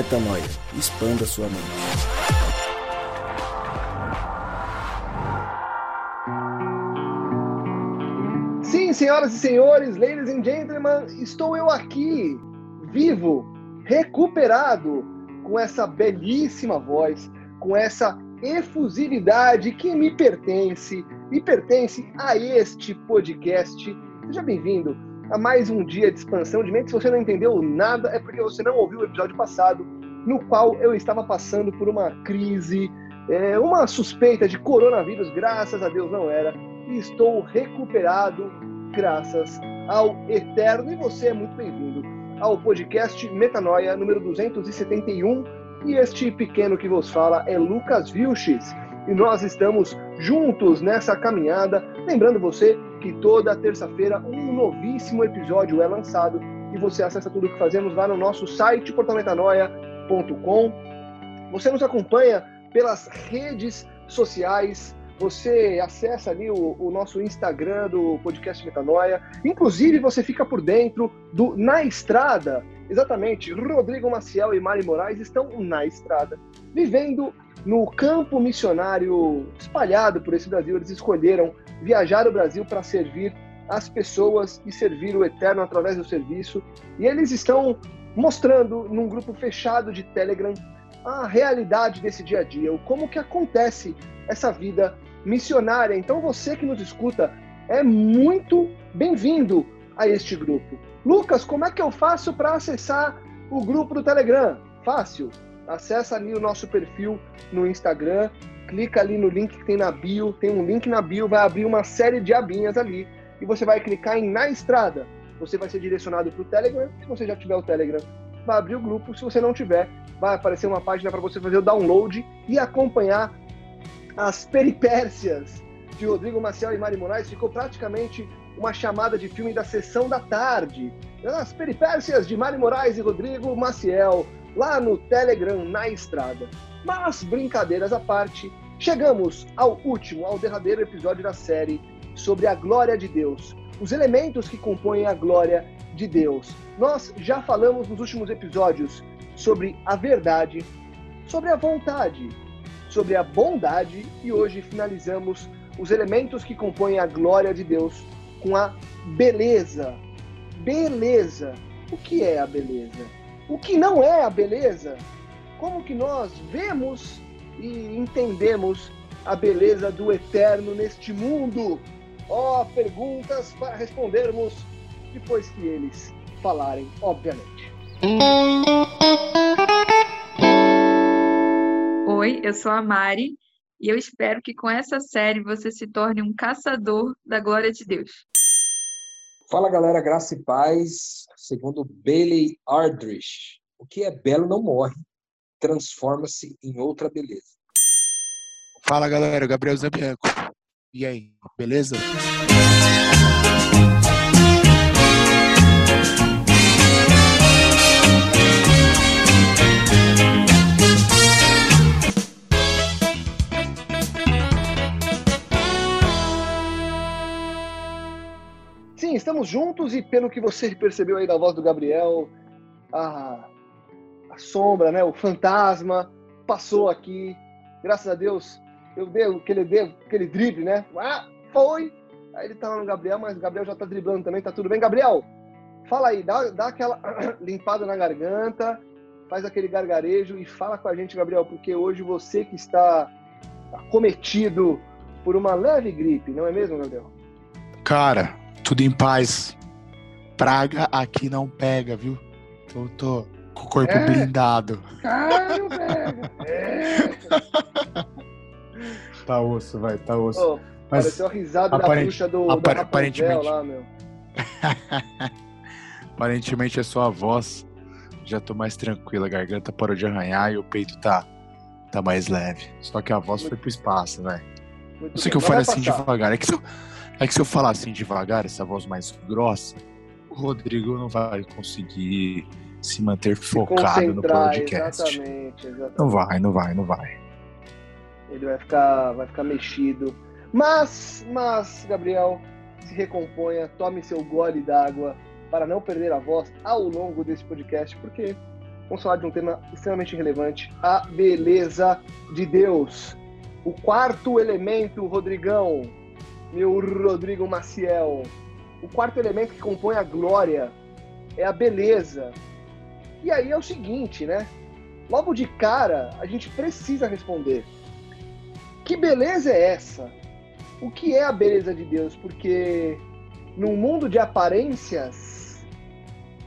Metanoia. Expanda sua mente. Sim, senhoras e senhores, ladies and gentlemen, estou eu aqui, vivo, recuperado, com essa belíssima voz, com essa efusividade que me pertence e pertence a este podcast. Seja bem-vindo a mais um dia de expansão de mente. Se você não entendeu nada, é porque você não ouviu o episódio passado, no qual eu estava passando por uma crise, é, uma suspeita de coronavírus, graças a Deus não era, e estou recuperado graças ao Eterno. E você é muito bem-vindo ao podcast Metanoia número 271. E este pequeno que vos fala é Lucas Vilches. E nós estamos juntos nessa caminhada. Lembrando você que toda terça-feira um novíssimo episódio é lançado e você acessa tudo o que fazemos lá no nosso site portalmetanoia.com. Você nos acompanha pelas redes sociais, você acessa ali o, o, nosso Instagram do podcast Metanoia. Inclusive, você fica por dentro do Na Estrada. Exatamente, Rodrigo Maciel e Mari Moraes estão na estrada, vivendo no campo missionário espalhado por esse Brasil. Eles escolheram viajar o Brasil para servir as pessoas e servir o Eterno através do serviço. E eles estão mostrando num grupo fechado de Telegram a realidade desse dia a dia, o como que acontece essa vida missionária. Então você que nos escuta é muito bem-vindo a este grupo. Lucas, como é que eu faço para acessar o grupo do Telegram? Fácil. Acesse ali o nosso perfil no Instagram, clica ali no link que tem na bio, tem um link na bio, vai abrir uma série de abinhas ali e você vai clicar em Na Estrada. Você vai ser direcionado para o Telegram. Se você já tiver o Telegram, vai abrir o grupo. Se você não tiver, vai aparecer uma página para você fazer o download e acompanhar as peripécias de Rodrigo Maciel e Mari Moraes. Ficou praticamente uma chamada de filme da sessão da tarde. As peripécias de Mari Moraes e Rodrigo Maciel, lá no Telegram, na estrada. Mas, brincadeiras à parte, chegamos ao último, ao derradeiro episódio da série sobre a glória de Deus, os elementos que compõem a glória de Deus. Nós já falamos nos últimos episódios sobre a verdade, sobre a vontade, sobre a bondade e hoje finalizamos os elementos que compõem a glória de Deus com a beleza. Beleza. O que é a beleza? O que não é a beleza? como que nós vemos e entendemos a beleza do eterno neste mundo? Ó, oh, perguntas para respondermos depois que eles falarem, obviamente. Oi, eu sou a Mari e eu espero que com essa série você se torne um caçador da glória de Deus. Fala galera, graça e paz. Segundo Bailey Aldrich, o que é belo não morre, transforma-se em outra beleza. Fala galera, Gabriel Zambianco. E aí, beleza? Estamos juntos e pelo que você percebeu aí da voz do Gabriel, a a sombra, né, o fantasma passou aqui. Graças a Deus, eu dei aquele, dei, aquele drible, né? Ah, foi! Aí ele tá no Gabriel, mas o Gabriel já tá driblando também, tá tudo bem. Gabriel, fala aí, dá, dá aquela limpada na garganta, faz aquele gargarejo e fala com a gente, Gabriel, porque hoje você que está cometido por uma leve gripe, não é mesmo, Gabriel? Cara, tudo em paz. Praga aqui não pega, viu? Tô, tô, com o corpo é. blindado. Caralho, velho. É. tá osso, vai, tá osso. Oh, Mas pareceu a risada aparent... da bruxa do, apar... do aparentemente... lá, meu. aparentemente a sua voz já tô mais tranquila, a garganta parou de arranhar e o peito tá, tá mais leve. Só que a voz Muito... foi pro espaço, velho. Não sei que eu fale assim devagar. É que, se eu, é que se eu falar assim devagar, essa voz mais grossa, o Rodrigo não vai conseguir se manter se focado no podcast. Exatamente, exatamente. Não vai, não vai, não vai. Ele vai ficar, vai ficar mexido. Mas, mas, Gabriel, se recomponha, tome seu gole d'água para não perder a voz ao longo desse podcast, porque vamos falar de um tema extremamente relevante: a beleza de Deus. O quarto elemento, Rodrigão, meu Rodrigo Maciel, o quarto elemento que compõe a glória é a beleza. E aí é o seguinte, né? Logo de cara, a gente precisa responder: que beleza é essa? O que é a beleza de Deus? Porque num mundo de aparências,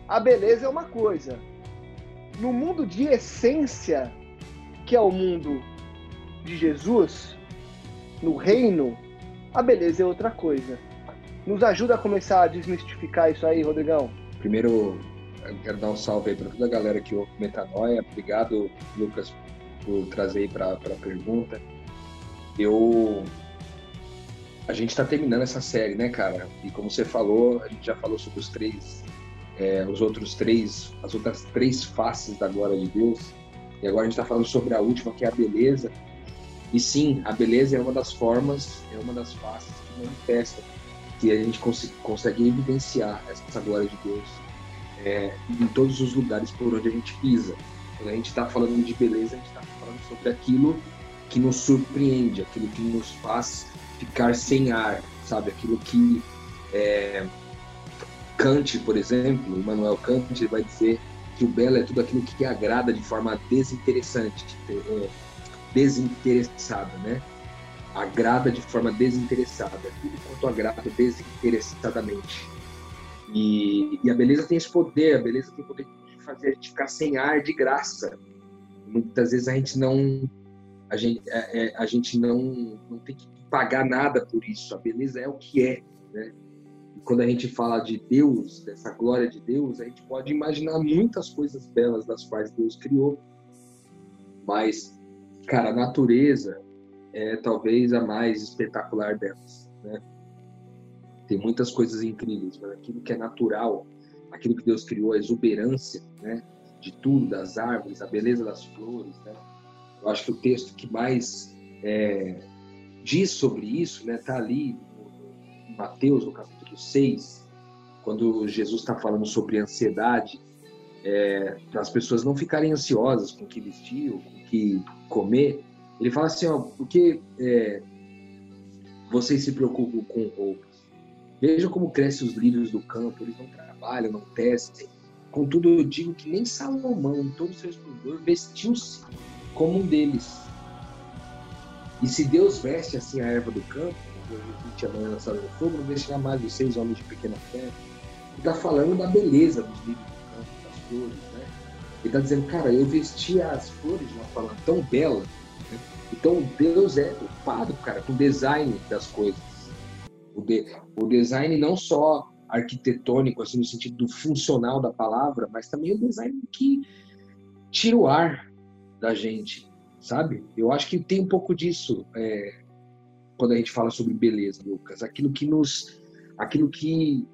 a beleza é uma coisa. No mundo de essência, que é o mundo de Jesus, no reino, a beleza é outra coisa. Nos ajuda a começar a desmistificar isso aí, Rodrigão? Primeiro, eu quero dar um salve aí para toda a galera que ouve Metanoia. Obrigado, Lucas, por trazer aí para a pergunta. Eu. A gente está terminando essa série, né, cara? E como você falou, a gente já falou sobre os três, é, os outros três, as outras três faces da glória de Deus. E agora a gente está falando sobre a última, que é a beleza. E sim, a beleza é uma das formas, é uma das faces que manifesta que a gente cons consegue evidenciar essa glória de Deus é, em todos os lugares por onde a gente pisa. Quando a gente está falando de beleza, a gente está falando sobre aquilo que nos surpreende, aquilo que nos faz ficar sem ar, sabe? Aquilo que é, Kant, por exemplo, Immanuel Kant vai dizer que o belo é tudo aquilo que agrada de forma desinteressante, é, desinteressada, né? Agrada de forma desinteressada, tudo quanto agrada desinteressadamente. E, e, a beleza tem esse poder, a beleza tem o poder de fazer a gente ficar sem ar de graça. Muitas vezes a gente não a gente, é, é, a gente não, não tem que pagar nada por isso. A beleza é o que é, né? E quando a gente fala de Deus, dessa glória de Deus, a gente pode imaginar muitas coisas belas das quais Deus criou. Mas, cara, a natureza é talvez a mais espetacular delas, né? Tem muitas coisas incríveis, mas aquilo que é natural, aquilo que Deus criou, a exuberância, né? De tudo, das árvores, a beleza das flores, né? Eu acho que o texto que mais é, diz sobre isso né, tá ali em Mateus, no capítulo 6, quando Jesus está falando sobre ansiedade, é, para as pessoas não ficarem ansiosas com o que vestir ou com que comer. Ele fala assim, ó, porque é, vocês se preocupam com roupas. Vejam como crescem os lírios do campo, eles não trabalham, não testem. Contudo, eu digo que nem Salomão, em todo o seu esplendor, vestiu-se como um deles. E se Deus veste assim a erva do campo, repite amanhã lançada no fogo, não vestirá mais vocês, homens de pequena fé. Está falando da beleza dos livros do campo, das flores, né? Ele está dizendo, cara, eu vesti as flores de uma forma tão bela. Né? Então Deus é ocupado, cara, com o design das coisas. O, de, o design não só arquitetônico, assim, no sentido do funcional da palavra, mas também o design que tira o ar, da gente, sabe? Eu acho que tem um pouco disso é, quando a gente fala sobre beleza, Lucas. Aquilo que nos, aquilo que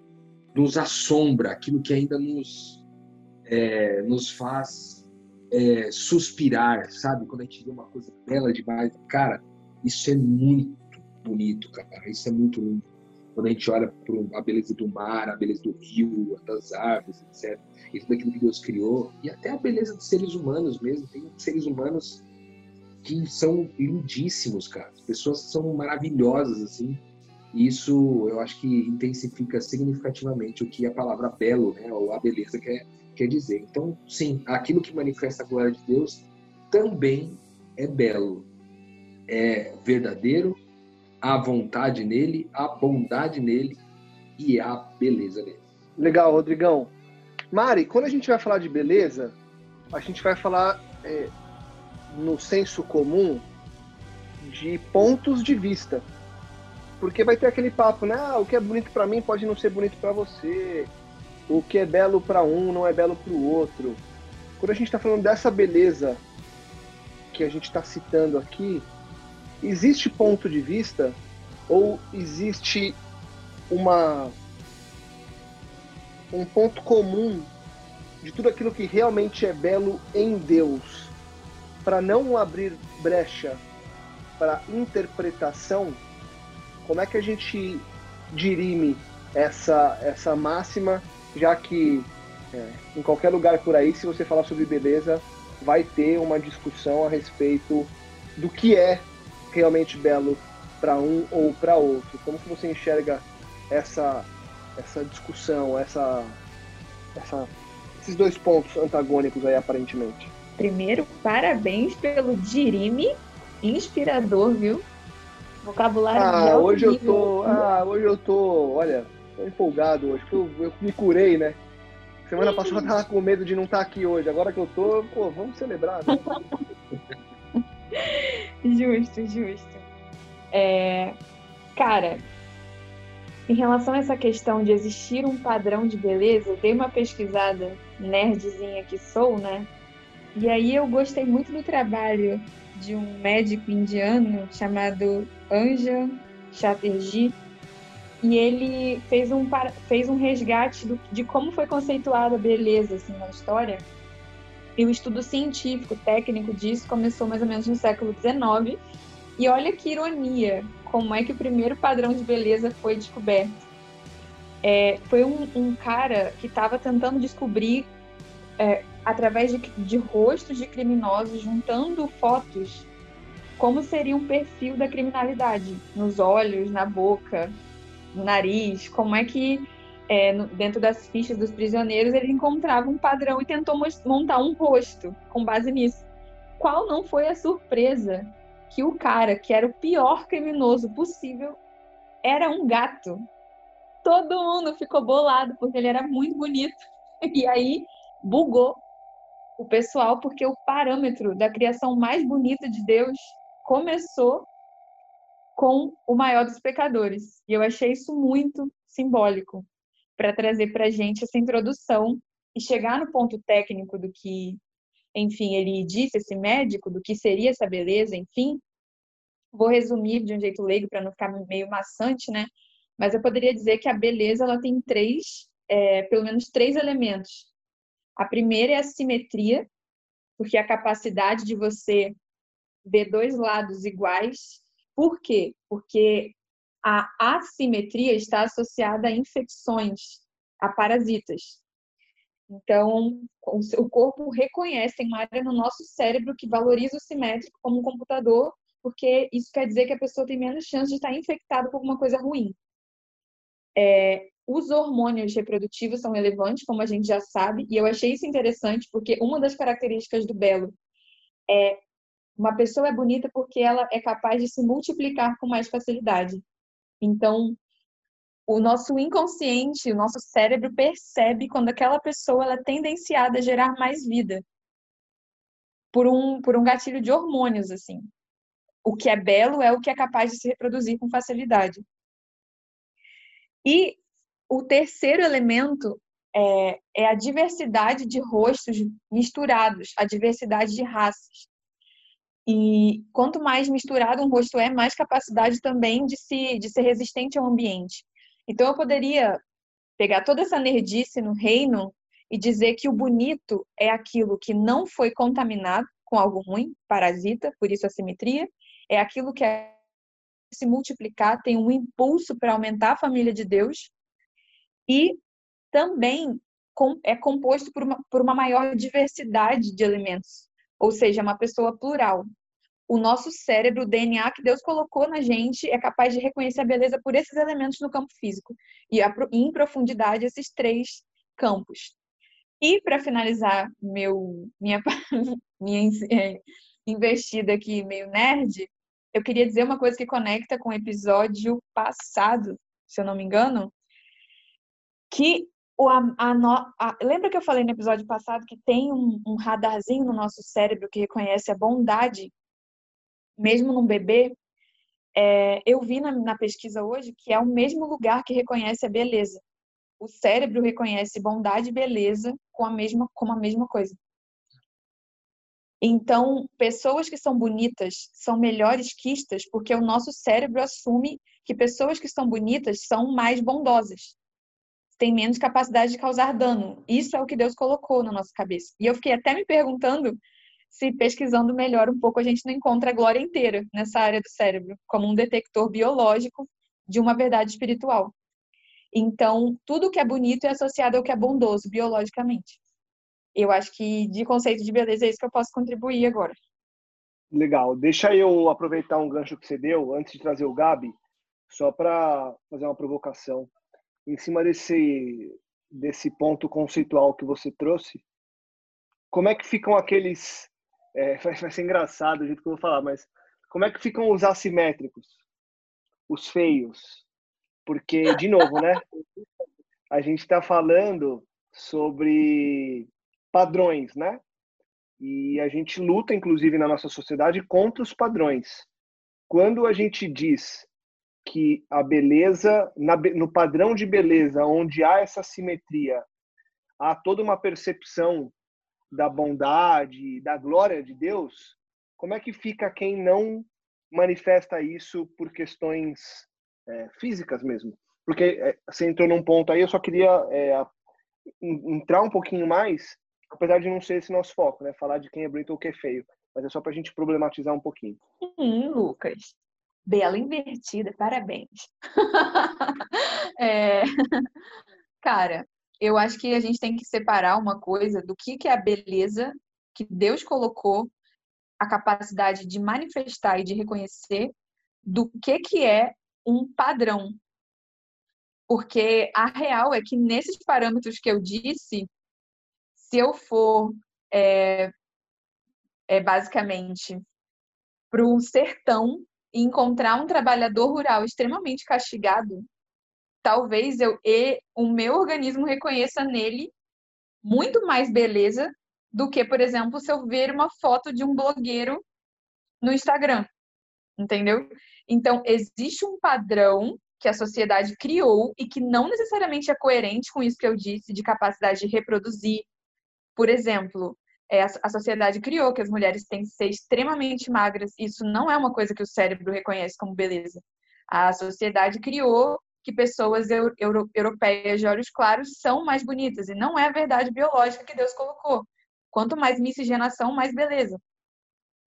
nos assombra, aquilo que ainda nos, é, nos faz é, suspirar, sabe? Quando a gente vê uma coisa bela demais, cara, isso é muito bonito, cara. Isso é muito lindo quando a gente olha para a beleza do mar, a beleza do rio, das árvores, etc. E tudo aquilo que Deus criou, e até a beleza dos seres humanos mesmo. Tem seres humanos que são lindíssimos, cara. As pessoas são maravilhosas, assim. Isso eu acho que intensifica significativamente o que a palavra belo, né, ou a beleza quer, quer dizer. Então, sim, aquilo que manifesta a glória de Deus também é belo, é verdadeiro, a vontade nele, a bondade nele e a beleza nele. Legal, Rodrigão. Mari, quando a gente vai falar de beleza, a gente vai falar é, no senso comum de pontos de vista. Porque vai ter aquele papo, né? Ah, o que é bonito para mim pode não ser bonito para você. O que é belo para um não é belo para o outro. Quando a gente está falando dessa beleza que a gente está citando aqui, existe ponto de vista ou existe uma um ponto comum de tudo aquilo que realmente é belo em Deus, para não abrir brecha para interpretação, como é que a gente dirime essa essa máxima, já que É, em qualquer lugar por aí, se você falar sobre beleza, vai ter uma discussão a respeito do que é realmente belo para um ou para outro. Como que você enxerga essa essa discussão, essa, essa esses dois pontos antagônicos aí aparentemente? Primeiro, parabéns pelo dirime inspirador, viu? Vocabulário ah, hoje eu tô, ah, hoje eu tô, olha, tô empolgado hoje, eu, eu me curei, né? Semana passada eu tava com medo de não estar tá aqui hoje. Agora que eu tô, pô, vamos celebrar. Né? justo, justo. É, cara, em relação a essa questão de existir um padrão de beleza, eu dei uma pesquisada nerdzinha que sou, né? E aí eu gostei muito do trabalho de um médico indiano chamado Anja Chatterjee, e ele fez um, fez um resgate do, de como foi conceituada a beleza assim, na história. E o estudo científico, técnico disso começou mais ou menos no século XIX. E olha que ironia, como é que o primeiro padrão de beleza foi descoberto. É, foi um, um, cara que estava tentando descobrir, é, através de, de rostos de criminosos, juntando fotos, como seria um perfil da criminalidade, nos olhos, na boca, nariz, como é que é, no, dentro das fichas dos prisioneiros ele encontrava um padrão e tentou montar um rosto com base nisso. Qual não foi a surpresa que o cara, que era o pior criminoso possível, era um gato? Todo mundo ficou bolado porque ele era muito bonito. E aí bugou o pessoal porque o parâmetro da criação mais bonita de Deus começou com o maior dos pecadores. E eu achei isso muito simbólico para trazer para a gente essa introdução e chegar no ponto técnico do que, enfim, ele disse, esse médico, do que seria essa beleza, enfim. Vou resumir de um jeito leigo para não ficar meio maçante, né? Mas eu poderia dizer que a beleza ela tem três, é, pelo menos três elementos. A primeira é a simetria, porque a capacidade de você ver dois lados iguais por quê? Porque a assimetria está associada a infecções, a parasitas. Então, o corpo reconhece, tem uma área no nosso cérebro que valoriza o simétrico como um computador, porque isso quer dizer que a pessoa tem menos chance de estar infectada por alguma coisa ruim. É, os hormônios reprodutivos são relevantes, como a gente já sabe, e eu achei isso interessante porque uma das características do belo é uma pessoa é bonita porque ela é capaz de se multiplicar com mais facilidade. Então, o nosso inconsciente, o nosso cérebro percebe quando aquela pessoa ela é tendenciada a gerar mais vida. Por um, por um gatilho de hormônios, assim. O que é belo é o que é capaz de se reproduzir com facilidade. E o terceiro elemento é, é a diversidade de rostos misturados, a diversidade de raças. E quanto mais misturado um rosto é, mais capacidade também de, se, de ser resistente ao ambiente. Então eu poderia pegar toda essa nerdice no reino e dizer que o bonito é aquilo que não foi contaminado com algo ruim, parasita, por isso a simetria, é aquilo que é se multiplicar, tem um impulso para aumentar a família de Deus e também é composto por uma, por uma maior diversidade de elementos, ou seja, uma pessoa plural o nosso cérebro, o DNA que Deus colocou na gente, é capaz de reconhecer a beleza por esses elementos no campo físico e em profundidade esses três campos. E para finalizar meu minha minha é, investida aqui meio nerd, eu queria dizer uma coisa que conecta com o episódio passado, se eu não me engano, que o, a, a, a, lembra que eu falei no episódio passado que tem um, um radarzinho no nosso cérebro que reconhece a bondade mesmo num bebê, é, eu vi na, na pesquisa hoje que é o mesmo lugar que reconhece a beleza. O cérebro reconhece bondade e beleza com a mesma, como a mesma coisa. Então, pessoas que são bonitas são melhores quistas porque o nosso cérebro assume que pessoas que são bonitas são mais bondosas, têm menos capacidade de causar dano. Isso é o que Deus colocou na nossa cabeça. E eu fiquei até me perguntando se pesquisando melhor um pouco, a gente não encontra a glória inteira nessa área do cérebro, como um detector biológico de uma verdade espiritual. Então, tudo que é bonito é associado ao que é bondoso biologicamente. Eu acho que de conceito de beleza é isso que eu posso contribuir agora. Legal. Deixa eu aproveitar um gancho que você deu antes de trazer o Gabi, só para fazer uma provocação. Em cima desse, desse ponto conceitual que você trouxe, como é que ficam aqueles. É, vai ser engraçado o jeito que eu vou falar, mas como é que ficam os assimétricos? Os feios? Porque, de novo, né? A gente está falando sobre padrões, né? E a gente luta, inclusive, na nossa sociedade contra os padrões. Quando a gente diz que a beleza, na, no padrão de beleza, onde há essa simetria, há toda uma percepção da bondade, da glória de Deus, como é que fica quem não manifesta isso por questões é, físicas mesmo? Porque é, você entrou num ponto aí, eu só queria é, entrar um pouquinho mais apesar de não ser esse nosso foco, né? Falar de quem é bonito ou quem é feio. Mas é só para a gente problematizar um pouquinho. Sim, Lucas. Bela invertida, parabéns. é... Cara, eu acho que a gente tem que separar uma coisa do que, que é a beleza que Deus colocou, a capacidade de manifestar e de reconhecer, do que, que é um padrão. Porque a real é que nesses parâmetros que eu disse, se eu for é, é basicamente para um sertão e encontrar um trabalhador rural extremamente castigado, talvez eu e o meu organismo reconheça nele muito mais beleza do que, por exemplo, se eu ver uma foto de um blogueiro no Instagram. Entendeu? Então, existe um padrão que a sociedade criou e que não necessariamente é coerente com isso que eu disse de capacidade de reproduzir, por exemplo, é, a sociedade criou que as mulheres têm que ser extremamente magras. Isso não é uma coisa que o cérebro reconhece como beleza. A sociedade criou que pessoas euro, euro, europeias de olhos claros são mais bonitas. E não é a verdade biológica que Deus colocou. Quanto mais miscigenação, mais beleza.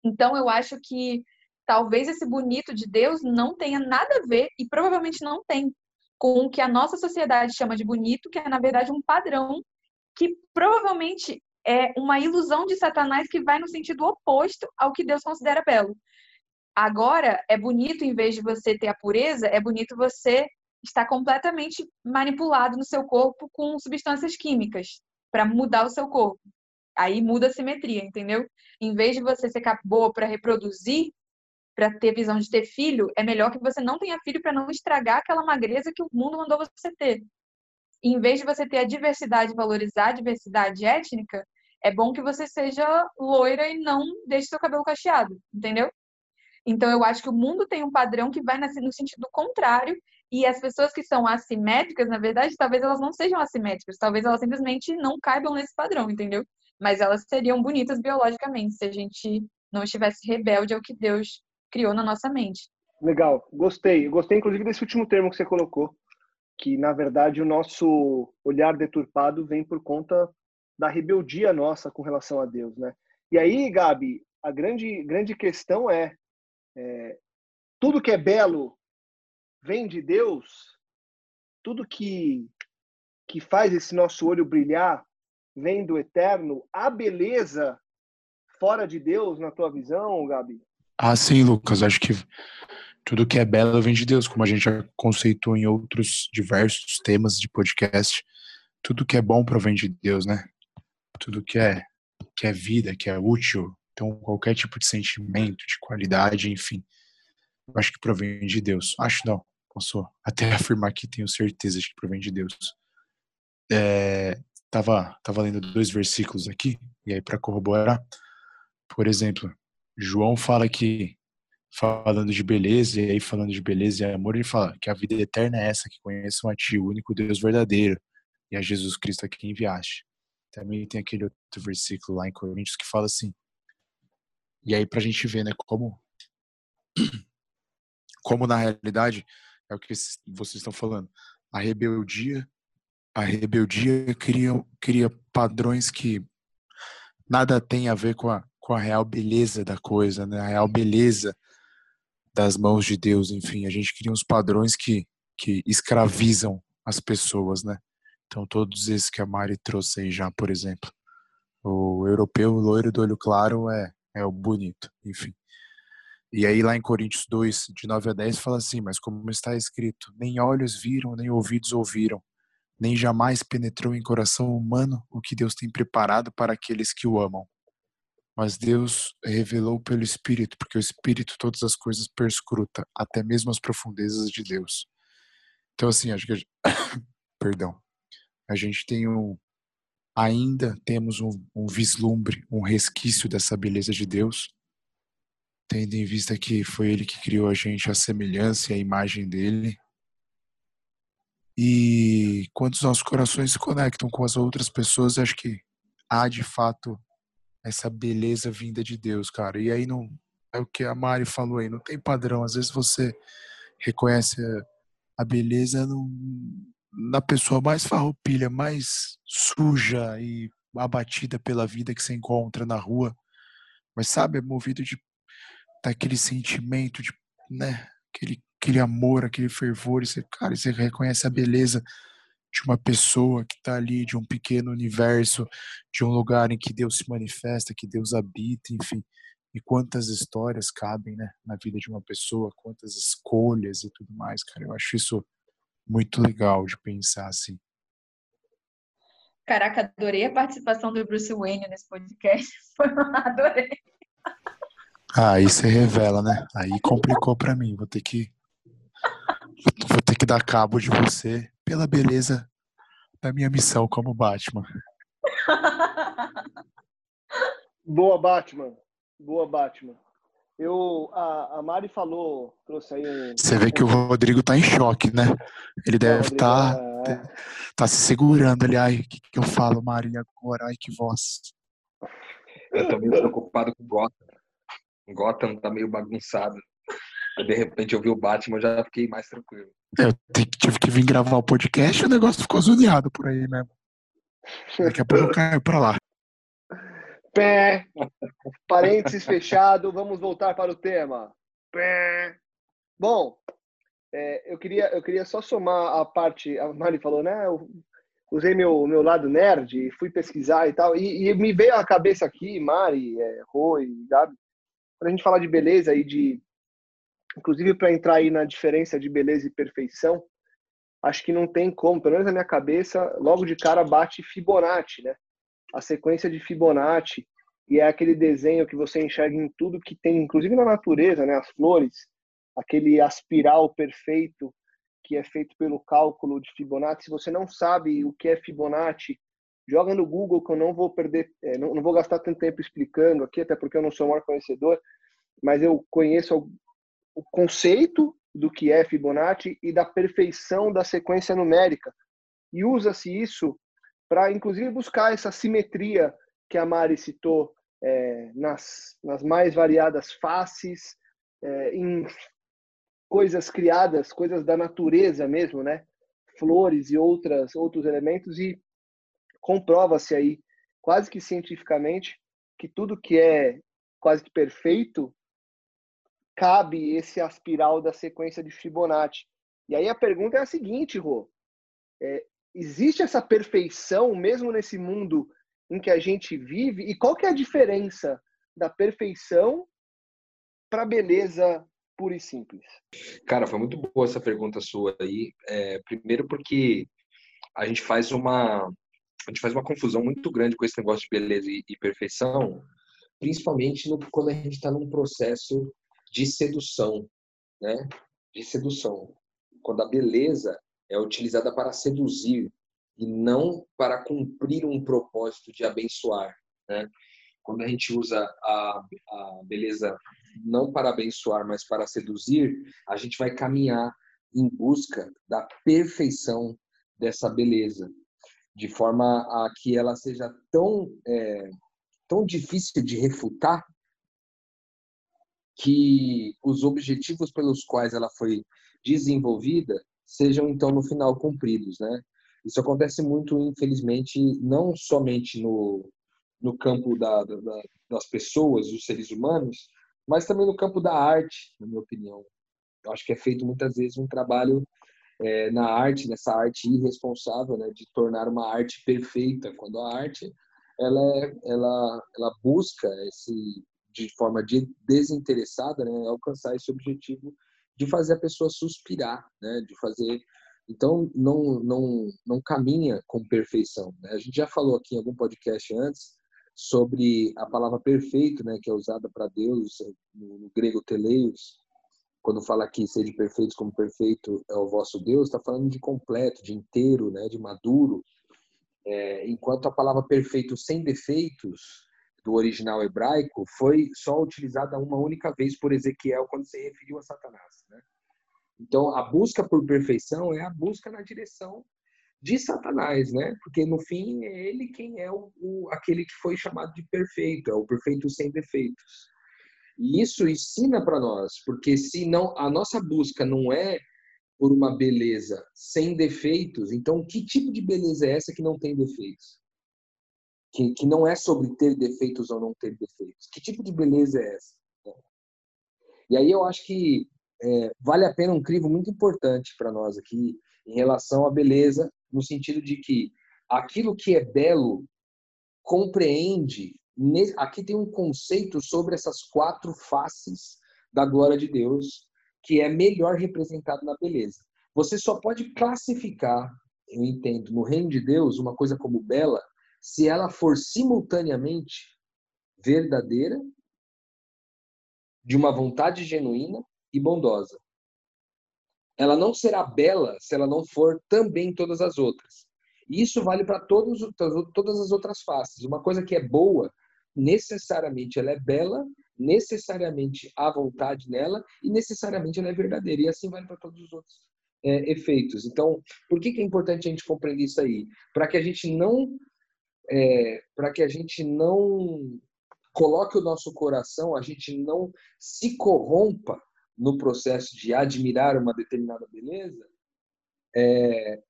Então, eu acho que talvez esse bonito de Deus não tenha nada a ver, e provavelmente não tem, com o que a nossa sociedade chama de bonito, que é, na verdade, um padrão que provavelmente é uma ilusão de Satanás que vai no sentido oposto ao que Deus considera belo. Agora, é bonito, em vez de você ter a pureza, é bonito você estar completamente manipulado no seu corpo com substâncias químicas para mudar o seu corpo. Aí muda a simetria, entendeu? Em vez de você ser boa para reproduzir, para ter visão de ter filho, é melhor que você não tenha filho para não estragar aquela magreza que o mundo mandou você ter em vez de você ter a diversidade, valorizar a diversidade étnica, é bom que você seja loira e não deixe seu cabelo cacheado, entendeu? Então, eu acho que o mundo tem um padrão que vai no sentido contrário, e as pessoas que são assimétricas, na verdade, talvez elas não sejam assimétricas, talvez elas simplesmente não caibam nesse padrão, entendeu? Mas elas seriam bonitas biologicamente se a gente não estivesse rebelde ao que Deus criou na nossa mente. Legal, gostei. Gostei, inclusive, desse último termo que você colocou, que na verdade o nosso olhar deturpado vem por conta da rebeldia nossa com relação a Deus, né? E aí, Gabi, a grande grande questão é, é tudo que é belo vem de Deus, tudo que que faz esse nosso olho brilhar vem do eterno. A beleza fora de Deus, na tua visão, Gabi? Ah, sim, Lucas. Acho que tudo que é belo vem de Deus, como a gente já conceitou em outros diversos temas de podcast. Tudo que é bom provém de Deus, né? Tudo que é que é vida, que é útil, então qualquer tipo de sentimento, de qualidade, enfim, eu acho que provém de Deus. Acho não, posso até afirmar que tenho certeza de que provém de Deus. É, tava tava lendo dois versículos aqui e aí para corroborar, por exemplo, João fala que falando de beleza, e aí falando de beleza e amor, ele fala que a vida eterna é essa, que conheçam a Ti, o único Deus verdadeiro, e a Jesus Cristo a quem enviaste. Também tem aquele outro versículo lá em Coríntios que fala assim, e aí pra gente ver, né, como, como na realidade, é o que vocês estão falando, a rebeldia, a rebeldia cria, cria padrões que nada tem a ver com a, com a real beleza da coisa, né? A real beleza das mãos de Deus, enfim, a gente cria uns padrões que, que escravizam as pessoas, né? Então, todos esses que a Mari trouxe aí já, por exemplo. O europeu o loiro do olho claro é, é o bonito, enfim. E aí lá em Coríntios 2, de 9 a 10, fala assim, mas como está escrito, nem olhos viram, nem ouvidos ouviram, nem jamais penetrou em coração humano o que Deus tem preparado para aqueles que o amam. Mas Deus revelou pelo Espírito, porque o Espírito todas as coisas perscruta, até mesmo as profundezas de Deus. Então assim, acho que perdão. A gente tem um ainda temos um, um vislumbre, um resquício dessa beleza de Deus, tendo em vista que foi Ele que criou a gente a semelhança e a imagem dele. E quando os nossos corações se conectam com as outras pessoas, acho que há de fato essa beleza vinda de Deus, cara. E aí não é o que a Mari falou aí, não tem padrão. Às vezes você reconhece a beleza num, na pessoa mais farroupilha, mais suja e abatida pela vida que você encontra na rua, mas sabe, é movido de daquele sentimento de, né, aquele, aquele amor, aquele fervor, e você, cara, você reconhece a beleza de uma pessoa que está ali, de um pequeno universo, de um lugar em que Deus se manifesta, que Deus habita, enfim. E quantas histórias cabem, né, na vida de uma pessoa, quantas escolhas e tudo mais, cara. Eu acho isso muito legal de pensar assim. Caraca, adorei a participação do Bruce Wayne nesse podcast. adorei. Ah, aí você revela, né? Aí complicou para mim. Vou ter que vou ter que dar cabo de você pela beleza da minha missão como Batman. Boa, Batman. Boa, Batman. Eu, a, a Mari falou, trouxe aí um. Você vê que o Rodrigo tá em choque, né? Ele deve estar tá, é... tá se segurando ali. Ai, o que, que eu falo, Mari, agora? Ai, que voz. Eu tô meio preocupado com Gotham. Gotham tá meio bagunçado. De repente eu vi o Batman, eu já fiquei mais tranquilo. Eu tive que vir gravar o podcast e o negócio ficou zoneado por aí mesmo. Daqui a pouco eu caio pra lá. Pé. Parênteses fechado, vamos voltar para o tema. Pé. Bom, é, eu, queria, eu queria só somar a parte. A Mari falou, né? Eu usei meu, meu lado nerd, fui pesquisar e tal. E, e me veio à cabeça aqui, Mari, é, Rui, Gabi, para a gente falar de beleza e de. Inclusive, para entrar aí na diferença de beleza e perfeição, acho que não tem como, pelo menos na minha cabeça, logo de cara bate Fibonacci, né? A sequência de Fibonacci, e é aquele desenho que você enxerga em tudo que tem, inclusive na natureza, né, as flores, aquele aspiral perfeito que é feito pelo cálculo de Fibonacci. Se você não sabe o que é Fibonacci, joga no Google que eu não vou perder, é, não, não, vou gastar tanto tempo explicando aqui, até porque eu não sou o maior conhecedor, mas eu conheço o, o conceito do que é Fibonacci e da perfeição da sequência numérica. E usa-se isso para inclusive buscar essa simetria que a Mari citou é, nas, nas mais variadas faces, é, em coisas criadas, coisas da natureza mesmo, né? Flores e outras outros elementos e comprova-se aí quase que cientificamente que tudo que é quase que perfeito cabe esse aspiral da sequência de Fibonacci. E aí a pergunta é a seguinte, Rô. É, existe essa perfeição mesmo nesse mundo em que a gente vive? E qual que é a diferença da perfeição para beleza pura e simples? Cara, foi muito boa essa pergunta sua aí. É, primeiro porque a gente faz uma a gente faz uma confusão muito grande com esse negócio de beleza e, e perfeição, principalmente no, quando a gente está num processo de sedução, né? De sedução. Quando a beleza é utilizada para seduzir e não para cumprir um propósito de abençoar. Né? Quando a gente usa a, a beleza não para abençoar, mas para seduzir, a gente vai caminhar em busca da perfeição dessa beleza, de forma a que ela seja tão, é, tão difícil de refutar que os objetivos pelos quais ela foi desenvolvida sejam então no final cumpridos, né? Isso acontece muito, infelizmente, não somente no, no campo da, da, das pessoas, dos seres humanos, mas também no campo da arte, na minha opinião. Eu acho que é feito muitas vezes um trabalho é, na arte, nessa arte irresponsável, né, de tornar uma arte perfeita, quando a arte ela, é, ela, ela busca esse de forma de desinteressada, né, alcançar esse objetivo de fazer a pessoa suspirar, né, de fazer então não não não caminha com perfeição. Né? A gente já falou aqui em algum podcast antes sobre a palavra perfeito, né, que é usada para Deus no, grego teleios, quando fala aqui de perfeitos como perfeito é o vosso Deus, está falando de completo, de inteiro, né, de maduro. É, enquanto a palavra perfeito sem defeitos do original hebraico foi só utilizada uma única vez por Ezequiel quando se referiu a Satanás. Né? Então, a busca por perfeição é a busca na direção de Satanás, né? Porque no fim é ele quem é o, o aquele que foi chamado de perfeito, é o perfeito sem defeitos. E isso ensina para nós, porque se não a nossa busca não é por uma beleza sem defeitos, então que tipo de beleza é essa que não tem defeitos? Que, que não é sobre ter defeitos ou não ter defeitos. Que tipo de beleza é essa? E aí eu acho que é, vale a pena um crivo muito importante para nós aqui em relação à beleza, no sentido de que aquilo que é belo compreende aqui tem um conceito sobre essas quatro faces da glória de Deus que é melhor representado na beleza. Você só pode classificar, eu entendo, no reino de Deus uma coisa como bela se ela for simultaneamente verdadeira, de uma vontade genuína e bondosa. Ela não será bela se ela não for também todas as outras. E isso vale para todas as outras faces. Uma coisa que é boa necessariamente ela é bela, necessariamente há vontade nela e necessariamente ela é verdadeira. E assim vale para todos os outros é, efeitos. Então, por que, que é importante a gente compreender isso aí? Para que a gente não é, para que a gente não coloque o nosso coração, a gente não se corrompa no processo de admirar uma determinada beleza, é,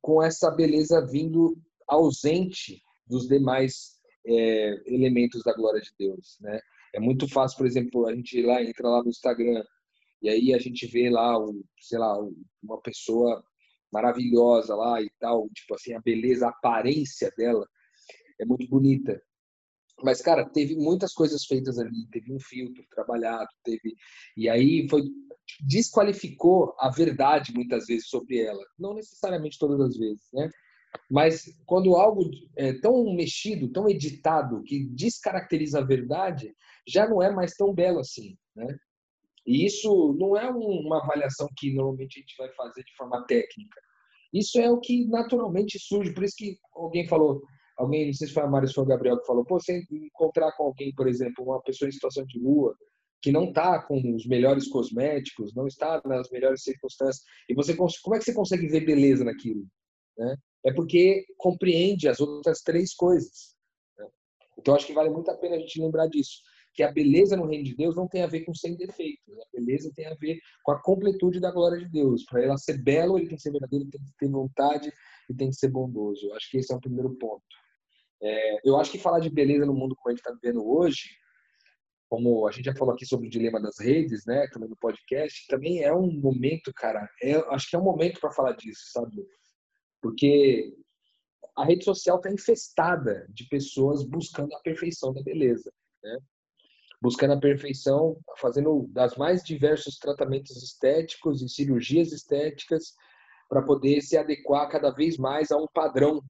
com essa beleza vindo ausente dos demais é, elementos da glória de Deus, né? É muito fácil, por exemplo, a gente lá entra lá no Instagram e aí a gente vê lá, um, sei lá, uma pessoa maravilhosa lá e tal, tipo assim, a beleza, a aparência dela é muito bonita. Mas, cara, teve muitas coisas feitas ali, teve um filtro trabalhado, teve. E aí foi. desqualificou a verdade muitas vezes sobre ela. Não necessariamente todas as vezes, né? Mas quando algo é tão mexido, tão editado, que descaracteriza a verdade, já não é mais tão belo assim, né? E isso não é uma avaliação que normalmente a gente vai fazer de forma técnica. Isso é o que naturalmente surge. Por isso que alguém falou, alguém, não sei se foi a Mário ou o Gabriel que falou, pô, você encontrar com alguém, por exemplo, uma pessoa em situação de rua, que não está com os melhores cosméticos, não está nas melhores circunstâncias, e você como é que você consegue ver beleza naquilo? Né? é porque compreende as outras três coisas. Né? Então, acho que vale muito a pena a gente lembrar disso. Que a beleza no reino de Deus não tem a ver com sem defeitos. Né? A beleza tem a ver com a completude da glória de Deus. Para ela ser belo, ele tem que ser verdadeiro, ele tem que ter vontade e tem que ser bondoso. Acho que esse é o primeiro ponto. É, eu acho que falar de beleza no mundo como a gente está vivendo hoje, como a gente já falou aqui sobre o dilema das redes, né, também no podcast, também é um momento, cara, é, acho que é um momento para falar disso, sabe? Porque a rede social está infestada de pessoas buscando a perfeição da beleza, né? buscando a perfeição, fazendo das mais diversos tratamentos estéticos e cirurgias estéticas para poder se adequar cada vez mais a um padrão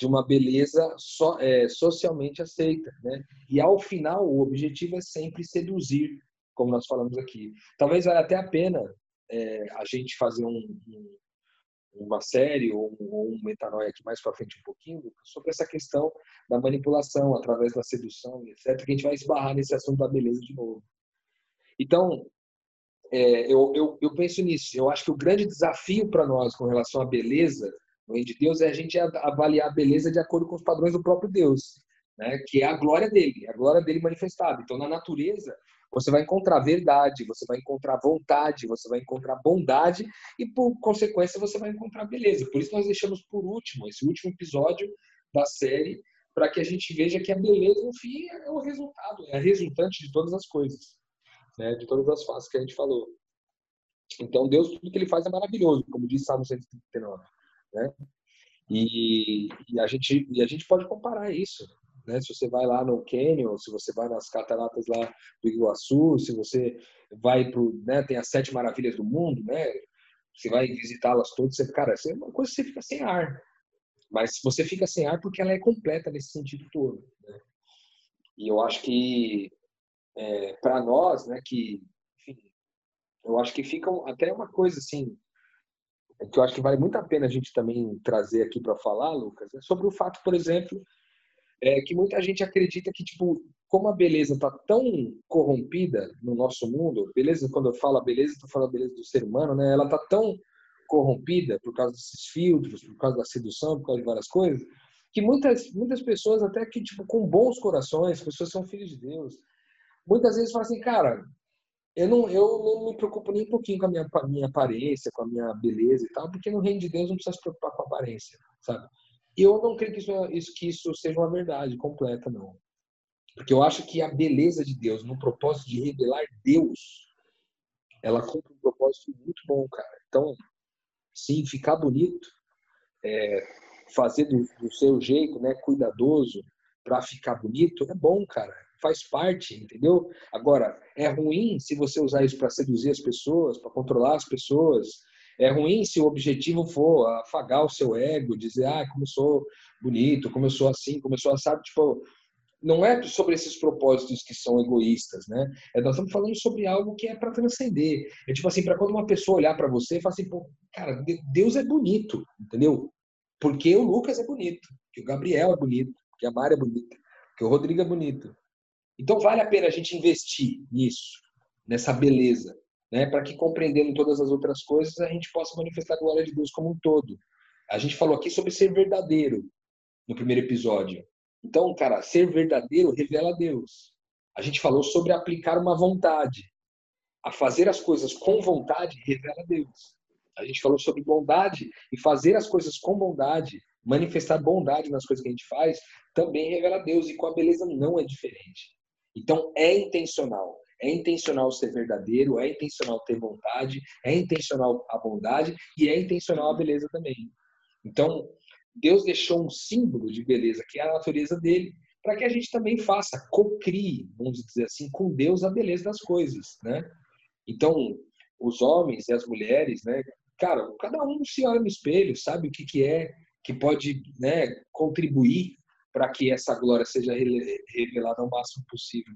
de uma beleza so, é, socialmente aceita, né? E ao final o objetivo é sempre seduzir, como nós falamos aqui. Talvez valha até a pena é, a gente fazer um, um, uma série ou um, ou um metanoia aqui mais para frente um pouquinho sobre essa questão da manipulação através da sedução, etc. Que a gente vai esbarrar nesse assunto da beleza de novo. Então, é, eu, eu, eu penso nisso. Eu acho que o grande desafio para nós com relação à beleza no reino de Deus é a gente avaliar a beleza de acordo com os padrões do próprio Deus, né? que é a glória dele, a glória dele manifestada. Então, na natureza, você vai encontrar verdade, você vai encontrar vontade, você vai encontrar bondade e, por consequência, você vai encontrar beleza. Por isso, nós deixamos por último, esse último episódio da série, para que a gente veja que a beleza, no fim, é o resultado, é a resultante de todas as coisas, né? de todas as fases que a gente falou. Então, Deus, tudo que ele faz é maravilhoso, como diz Salmo 139. Né? E, e, a gente, e a gente pode comparar isso. Né? Se você vai lá no Canyon, se você vai nas cataratas lá do Iguaçu, se você vai para né, tem as sete maravilhas do mundo, né? Você vai visitá-las todas, você, cara, é uma coisa que você fica sem ar. Mas você fica sem ar porque ela é completa nesse sentido todo. Né? E eu acho que é, para nós, né, que enfim, eu acho que fica até uma coisa assim que eu acho que vale muito a pena a gente também trazer aqui para falar, Lucas, é sobre o fato, por exemplo, é que muita gente acredita que tipo como a beleza está tão corrompida no nosso mundo, beleza, quando eu falo a beleza, estou falando a beleza do ser humano, né? Ela está tão corrompida por causa desses filtros, por causa da sedução, por causa de várias coisas, que muitas muitas pessoas até que tipo com bons corações, pessoas são filhos de Deus, muitas vezes falam assim, cara, eu não, eu não me preocupo nem um pouquinho com a minha, com a minha aparência, com a minha beleza e tal, porque no reino de Deus não precisa se preocupar com a aparência, sabe? E eu não creio que isso, isso, que isso seja uma verdade completa, não. Porque eu acho que a beleza de Deus, no propósito de revelar Deus, ela cumpre um propósito muito bom, cara. Então, sim, ficar bonito, é, fazer do, do, seu jeito, né, cuidadoso, para ficar bonito, é bom, cara. Faz parte, entendeu? Agora, é ruim se você usar isso para seduzir as pessoas, para controlar as pessoas. É ruim se o objetivo for afagar o seu ego, dizer, ah, como eu sou bonito, como eu sou assim, como eu sou assado. Tipo, não é sobre esses propósitos que são egoístas, né? É, nós estamos falando sobre algo que é para transcender. É tipo assim, para quando uma pessoa olhar para você e falar assim, pô, cara, Deus é bonito, entendeu? Porque o Lucas é bonito, que o Gabriel é bonito, que a Mari é bonita, que o Rodrigo é bonito. Então vale a pena a gente investir nisso, nessa beleza, né? Para que compreendendo todas as outras coisas a gente possa manifestar a glória de Deus como um todo. A gente falou aqui sobre ser verdadeiro no primeiro episódio. Então, cara, ser verdadeiro revela Deus. A gente falou sobre aplicar uma vontade. A fazer as coisas com vontade revela Deus. A gente falou sobre bondade e fazer as coisas com bondade, manifestar bondade nas coisas que a gente faz, também revela Deus. E com a beleza não é diferente. Então, é intencional. É intencional ser verdadeiro, é intencional ter vontade, é intencional a bondade e é intencional a beleza também. Então, Deus deixou um símbolo de beleza, que é a natureza dele, para que a gente também faça, cocrie, vamos dizer assim, com Deus a beleza das coisas, né? Então, os homens e as mulheres, né? Cara, cada um se olha no espelho, sabe o que, que é, que pode né, contribuir para que essa glória seja revelada ao máximo possível.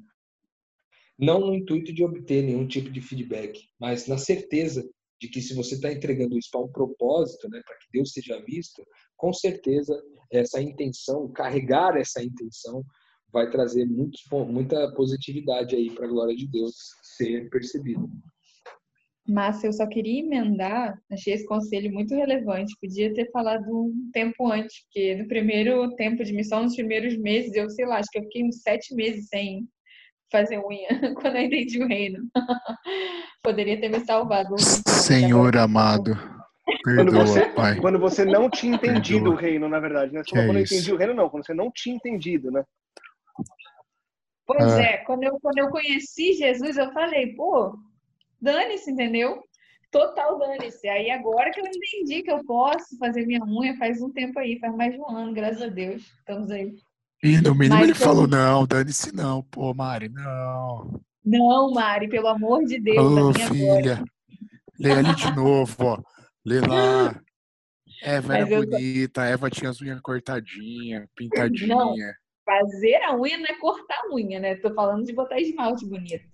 Não no intuito de obter nenhum tipo de feedback, mas na certeza de que se você está entregando isso para um propósito, né, para que Deus seja visto, com certeza essa intenção, carregar essa intenção, vai trazer muito, muita positividade aí para a glória de Deus ser percebida. Márcia, eu só queria emendar, achei esse conselho muito relevante, podia ter falado um tempo antes, porque no primeiro tempo de missão, nos primeiros meses, eu sei lá, acho que eu fiquei uns sete meses sem fazer unha, quando eu entendi o reino. Poderia ter me salvado. Senhor amado. Perdoa, quando você, pai. Quando você não tinha entendido Perdoa. o reino, na verdade, né? Você é quando eu entendi o reino, não. Quando você não tinha entendido, né? Pois é. é, quando, eu, quando eu conheci Jesus, eu falei, pô, dane-se, entendeu? Total dane-se. Aí agora que eu entendi que eu posso fazer minha unha, faz um tempo aí, faz mais de um ano, graças a Deus. Estamos aí. E no mínimo Mas, ele falou, não, dane-se não, pô, Mari, não. Não, Mari, pelo amor de Deus. Ô, filha, lê ali de novo, ó. Lê lá. Eva era bonita, a Eva tinha as unhas cortadinhas, pintadinha. Não, fazer a unha não é cortar a unha, né? Tô falando de botar esmalte bonito.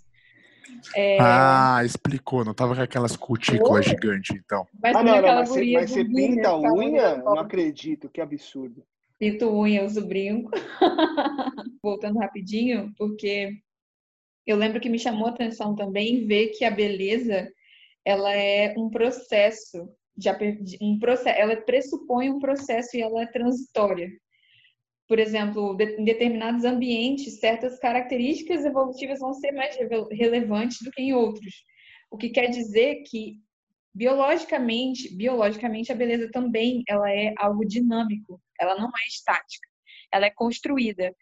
É... Ah, explicou. Não tava com aquelas cutículas gigantes, então. Mas, ah, não, não, mas, você, mas você pinta a unha? Não acredito, que absurdo. Pinto unha, uso brinco. Voltando rapidinho, porque eu lembro que me chamou a atenção também ver que a beleza ela é um processo de, um processo, ela pressupõe um processo e ela é transitória. Por exemplo, em determinados ambientes, certas características evolutivas vão ser mais relevantes do que em outros. O que quer dizer que biologicamente, biologicamente a beleza também ela é algo dinâmico, ela não é estática, ela é construída.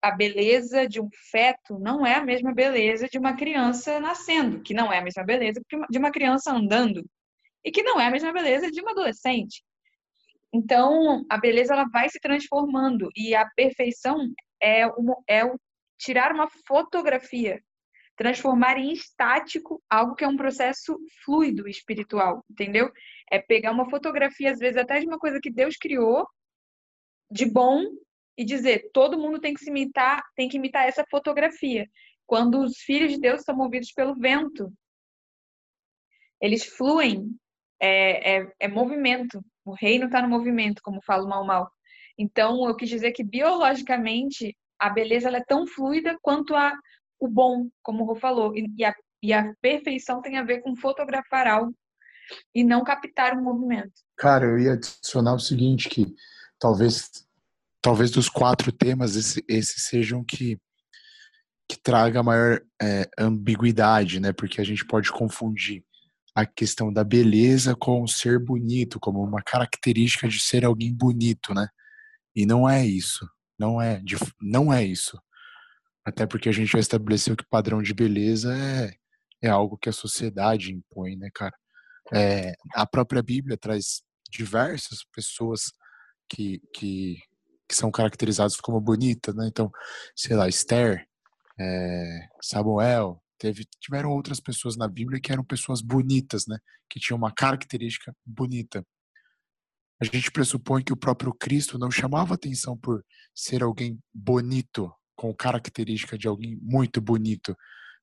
a beleza de um feto não é a mesma beleza de uma criança nascendo, que não é a mesma beleza de uma criança andando, e que não é a mesma beleza de uma adolescente. Então, a beleza ela vai se transformando e a perfeição é, uma, é o, tirar uma fotografia, transformar em estático algo que é um processo fluido espiritual, entendeu? É pegar uma fotografia, às vezes até de uma coisa que Deus criou, de bom, e dizer, todo mundo tem que se imitar, tem que imitar essa fotografia. Quando os filhos de Deus são movidos pelo vento, eles fluem, é, é, é movimento. O reino está no movimento, como fala o Mal Mal. Então, eu quis dizer que biologicamente a beleza é tão fluida quanto a, o bom, como o Rô falou. E, a, e a perfeição tem a ver com fotografar algo e não captar um movimento. Cara, eu ia adicionar o seguinte, que talvez talvez dos quatro temas esse, esse seja um que que traga maior é, ambiguidade, né? Porque a gente pode confundir a questão da beleza com ser bonito, como uma característica de ser alguém bonito, né? E não é isso. Não é, não é isso. Até porque a gente já estabeleceu que padrão de beleza é, é algo que a sociedade impõe, né, cara? É, a própria Bíblia traz diversas pessoas que, que, que são caracterizadas como bonitas, né? Então, sei lá, Esther, é, Samuel, teve, tiveram outras pessoas na Bíblia que eram pessoas bonitas, né? Que tinham uma característica bonita. A gente pressupõe que o próprio Cristo não chamava atenção por ser alguém bonito, com característica de alguém muito bonito.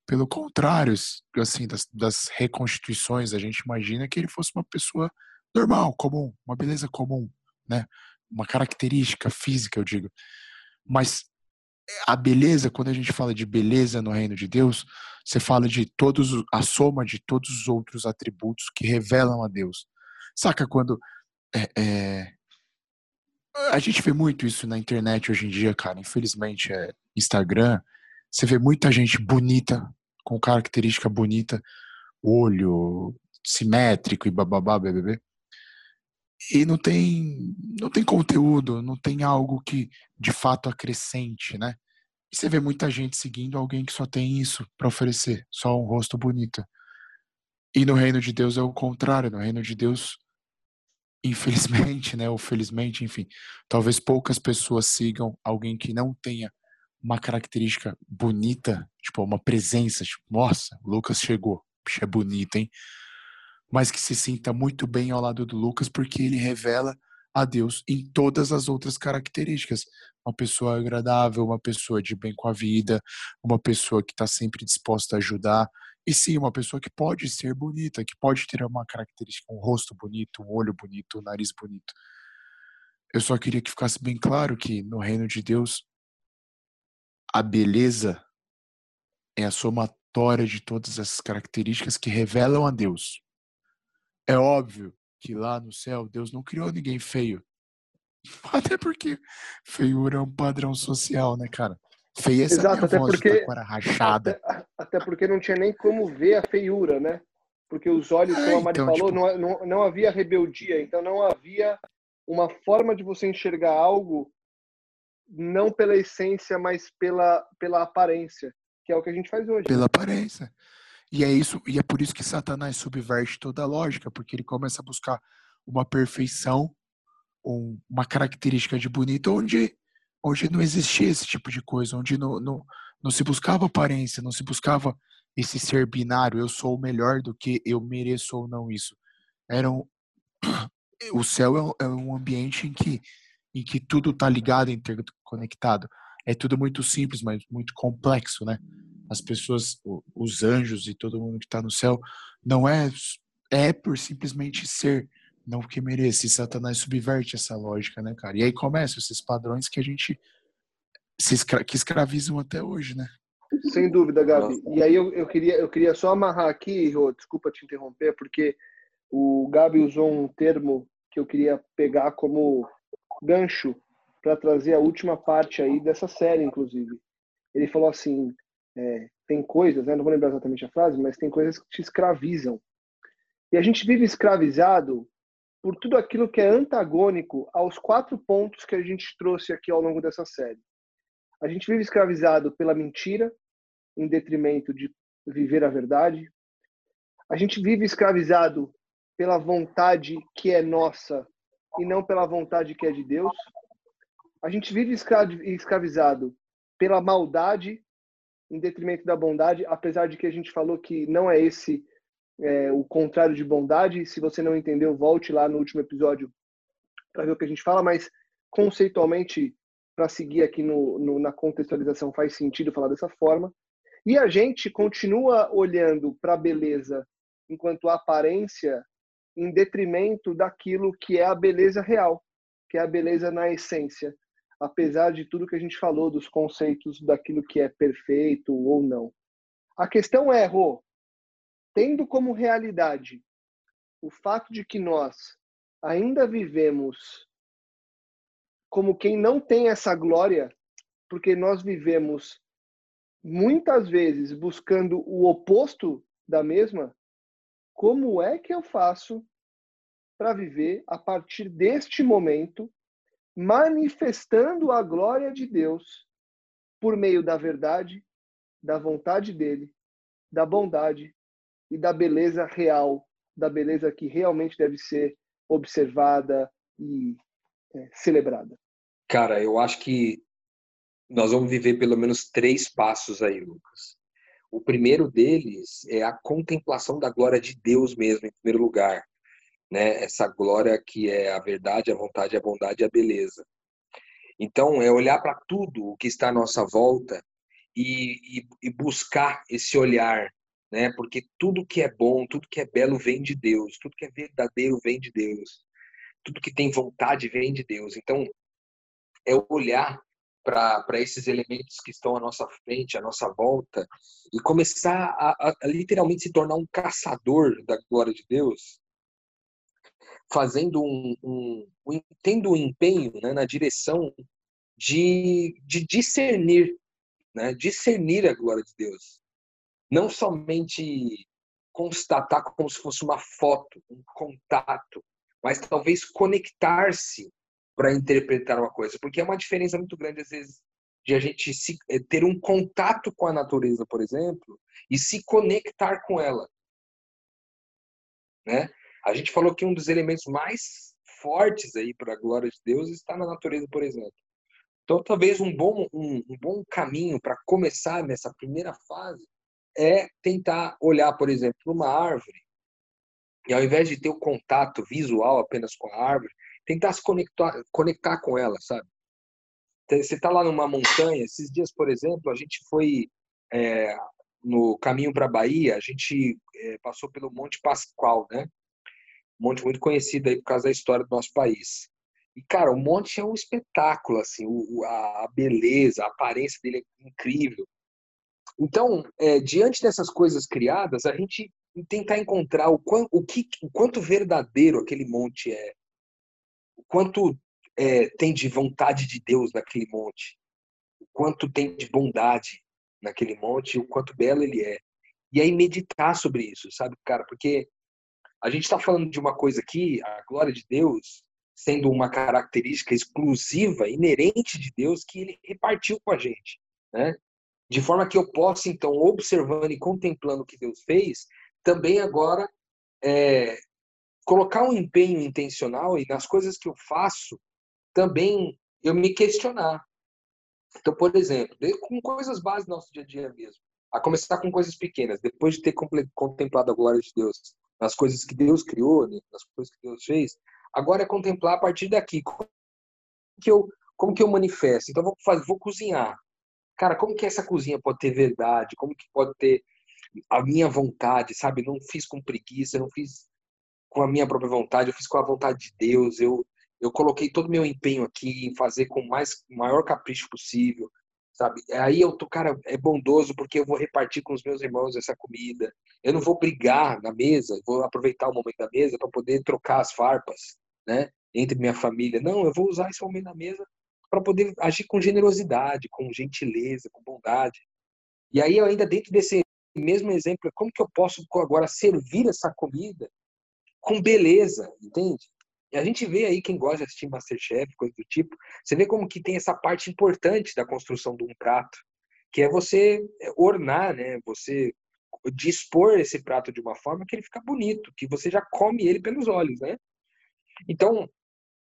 Pelo contrário, assim, das, das reconstituições, a gente imagina que ele fosse uma pessoa normal, comum, uma beleza comum, né? Uma característica física, eu digo. Mas a beleza, quando a gente fala de beleza no reino de Deus, você fala de todos a soma de todos os outros atributos que revelam a Deus. Saca quando é, é, a gente vê muito isso na internet hoje em dia, cara. Infelizmente, é Instagram. Você vê muita gente bonita, com característica bonita, olho simétrico e bababá, bebê. E não tem, não tem conteúdo, não tem algo que de fato acrescente, né? E você vê muita gente seguindo alguém que só tem isso para oferecer, só um rosto bonito. E no reino de Deus é o contrário. No reino de Deus, infelizmente, né, ou felizmente, enfim, talvez poucas pessoas sigam alguém que não tenha uma característica bonita, tipo, uma presença, tipo, nossa, Lucas chegou, é bonito, hein? Mas que se sinta muito bem ao lado do Lucas porque ele revela a Deus em todas as outras características. Uma pessoa agradável, uma pessoa de bem com a vida, uma pessoa que está sempre disposta a ajudar, e sim, uma pessoa que pode ser bonita, que pode ter uma característica, um rosto bonito, um olho bonito, um nariz bonito. Eu só queria que ficasse bem claro que no reino de Deus, a beleza é a somatória de todas essas características que revelam a Deus. É óbvio que lá no céu Deus não criou ninguém feio. Até porque feiura é um padrão social, né, cara? Feia essa Exato, até porque, rachada. Até, até, porque não tinha nem como ver a feiura, né? Porque os olhos, como a Mari então, falou, tipo... não, não, não havia rebeldia, então não havia uma forma de você enxergar algo não pela essência, mas pela, pela aparência, que é o que a gente faz hoje. Pela aparência. E é isso, e é por isso que Satanás subverte toda a lógica, porque ele começa a buscar uma perfeição, uma característica de bonito onde onde não existia esse tipo de coisa, onde não, não, não se buscava aparência, não se buscava esse ser binário, eu sou o melhor do que eu mereço ou não isso. Era um, o céu é, é um ambiente em que, em que tudo está ligado, interconectado. É tudo muito simples, mas muito complexo, né? As pessoas, os anjos e todo mundo que está no céu, não é é por simplesmente ser, não porque merece. E Satanás subverte essa lógica, né, cara? E aí começam esses padrões que a gente se escra que escravizam até hoje, né? Sem dúvida, Gabi. E aí eu, eu, queria, eu queria só amarrar aqui, Rô, desculpa te interromper, porque o Gabi usou um termo que eu queria pegar como gancho para trazer a última parte aí dessa série, inclusive. Ele falou assim, é, tem coisas, né, não vou lembrar exatamente a frase, mas tem coisas que te escravizam. E a gente vive escravizado por tudo aquilo que é antagônico aos quatro pontos que a gente trouxe aqui ao longo dessa série. A gente vive escravizado pela mentira, em detrimento de viver a verdade. A gente vive escravizado pela vontade que é nossa e não pela vontade que é de Deus. A gente vive escravizado pela maldade em detrimento da bondade, apesar de que a gente falou que não é esse é, o contrário de bondade. Se você não entendeu, volte lá no último episódio para ver o que a gente fala, mas conceitualmente, para seguir aqui no, no, na contextualização, faz sentido falar dessa forma. E a gente continua olhando para a beleza enquanto aparência em detrimento daquilo que é a beleza real, que é a beleza na essência, apesar de tudo que a gente falou dos conceitos daquilo que é perfeito ou não. A questão é, Rô, tendo como realidade o fato de que nós ainda vivemos como quem não tem essa glória, porque nós vivemos muitas vezes buscando o oposto da mesma, como é que eu faço para viver a partir deste momento, manifestando a glória de Deus por meio da verdade, da vontade dele, da bondade e da beleza real, da beleza que realmente deve ser observada e é, celebrada? Cara, eu acho que nós vamos viver pelo menos três passos aí, Lucas. O primeiro deles é a contemplação da glória de Deus mesmo, em primeiro lugar. Né? Essa glória que é a verdade, a vontade, a bondade e a beleza. Então, é olhar para tudo o que está à nossa volta e, e, e, buscar esse olhar, né? Porque tudo que é bom, tudo que é belo vem de Deus, tudo que é verdadeiro vem de Deus, tudo que tem vontade vem de Deus. Então, é olhar para esses elementos que estão à nossa frente, à nossa volta, e começar a, a, a, literalmente se tornar um caçador da glória de Deus, fazendo um, um, um tendo um empenho né, na direção de, de discernir, né, discernir a glória de Deus, não somente constatar como se fosse uma foto, um contato, mas talvez conectar-se para interpretar uma coisa, porque é uma diferença muito grande às vezes de a gente se, eh, ter um contato com a natureza, por exemplo, e se conectar com ela, né? A gente falou que um dos elementos mais fortes aí para a glória de Deus está na natureza, por exemplo. Então, talvez um bom um, um bom caminho para começar nessa primeira fase é tentar olhar, por exemplo, uma árvore e ao invés de ter o contato visual apenas com a árvore, tentar se conectar, conectar com ela, sabe? Você está lá numa montanha, esses dias, por exemplo, a gente foi é, no caminho para a Bahia, a gente é, passou pelo Monte Pascoal, né? Monte muito conhecido aí por causa da história do nosso país. E, cara, o monte é um espetáculo, assim, o, a beleza, a aparência dele é incrível. Então, é, diante dessas coisas criadas, a gente tentar encontrar o, quanto, o, que, o quanto verdadeiro aquele monte é, o quanto é, tem de vontade de Deus naquele monte, o quanto tem de bondade naquele monte, o quanto belo ele é. E aí meditar sobre isso, sabe, cara? Porque a gente está falando de uma coisa aqui, a glória de Deus, sendo uma característica exclusiva, inerente de Deus, que ele repartiu com a gente, né? De forma que eu possa, então, observando e contemplando o que Deus fez, também agora é, colocar um empenho intencional e nas coisas que eu faço também eu me questionar. Então, por exemplo, com coisas básicas do nosso dia a dia mesmo, a começar com coisas pequenas, depois de ter contemplado a glória de Deus, nas coisas que Deus criou, né, nas coisas que Deus fez, agora é contemplar a partir daqui como que eu como que eu manifesto. Então vou fazer, vou cozinhar. Cara, como que essa cozinha pode ter verdade? Como que pode ter a minha vontade, sabe? Não fiz com preguiça, não fiz com a minha própria vontade, eu fiz com a vontade de Deus, eu, eu coloquei todo o meu empenho aqui em fazer com mais, maior capricho possível, sabe? Aí eu tô, cara, é bondoso porque eu vou repartir com os meus irmãos essa comida. Eu não vou brigar na mesa, vou aproveitar o momento da mesa para poder trocar as farpas, né? Entre minha família. Não, eu vou usar esse momento da mesa para poder agir com generosidade, com gentileza, com bondade. E aí, ainda dentro desse mesmo exemplo, como que eu posso agora servir essa comida com beleza, entende? A gente vê aí quem gosta de assistir Masterchef, coisa do tipo, você vê como que tem essa parte importante da construção de um prato, que é você ornar, né? Você dispor esse prato de uma forma que ele fica bonito, que você já come ele pelos olhos, né? Então,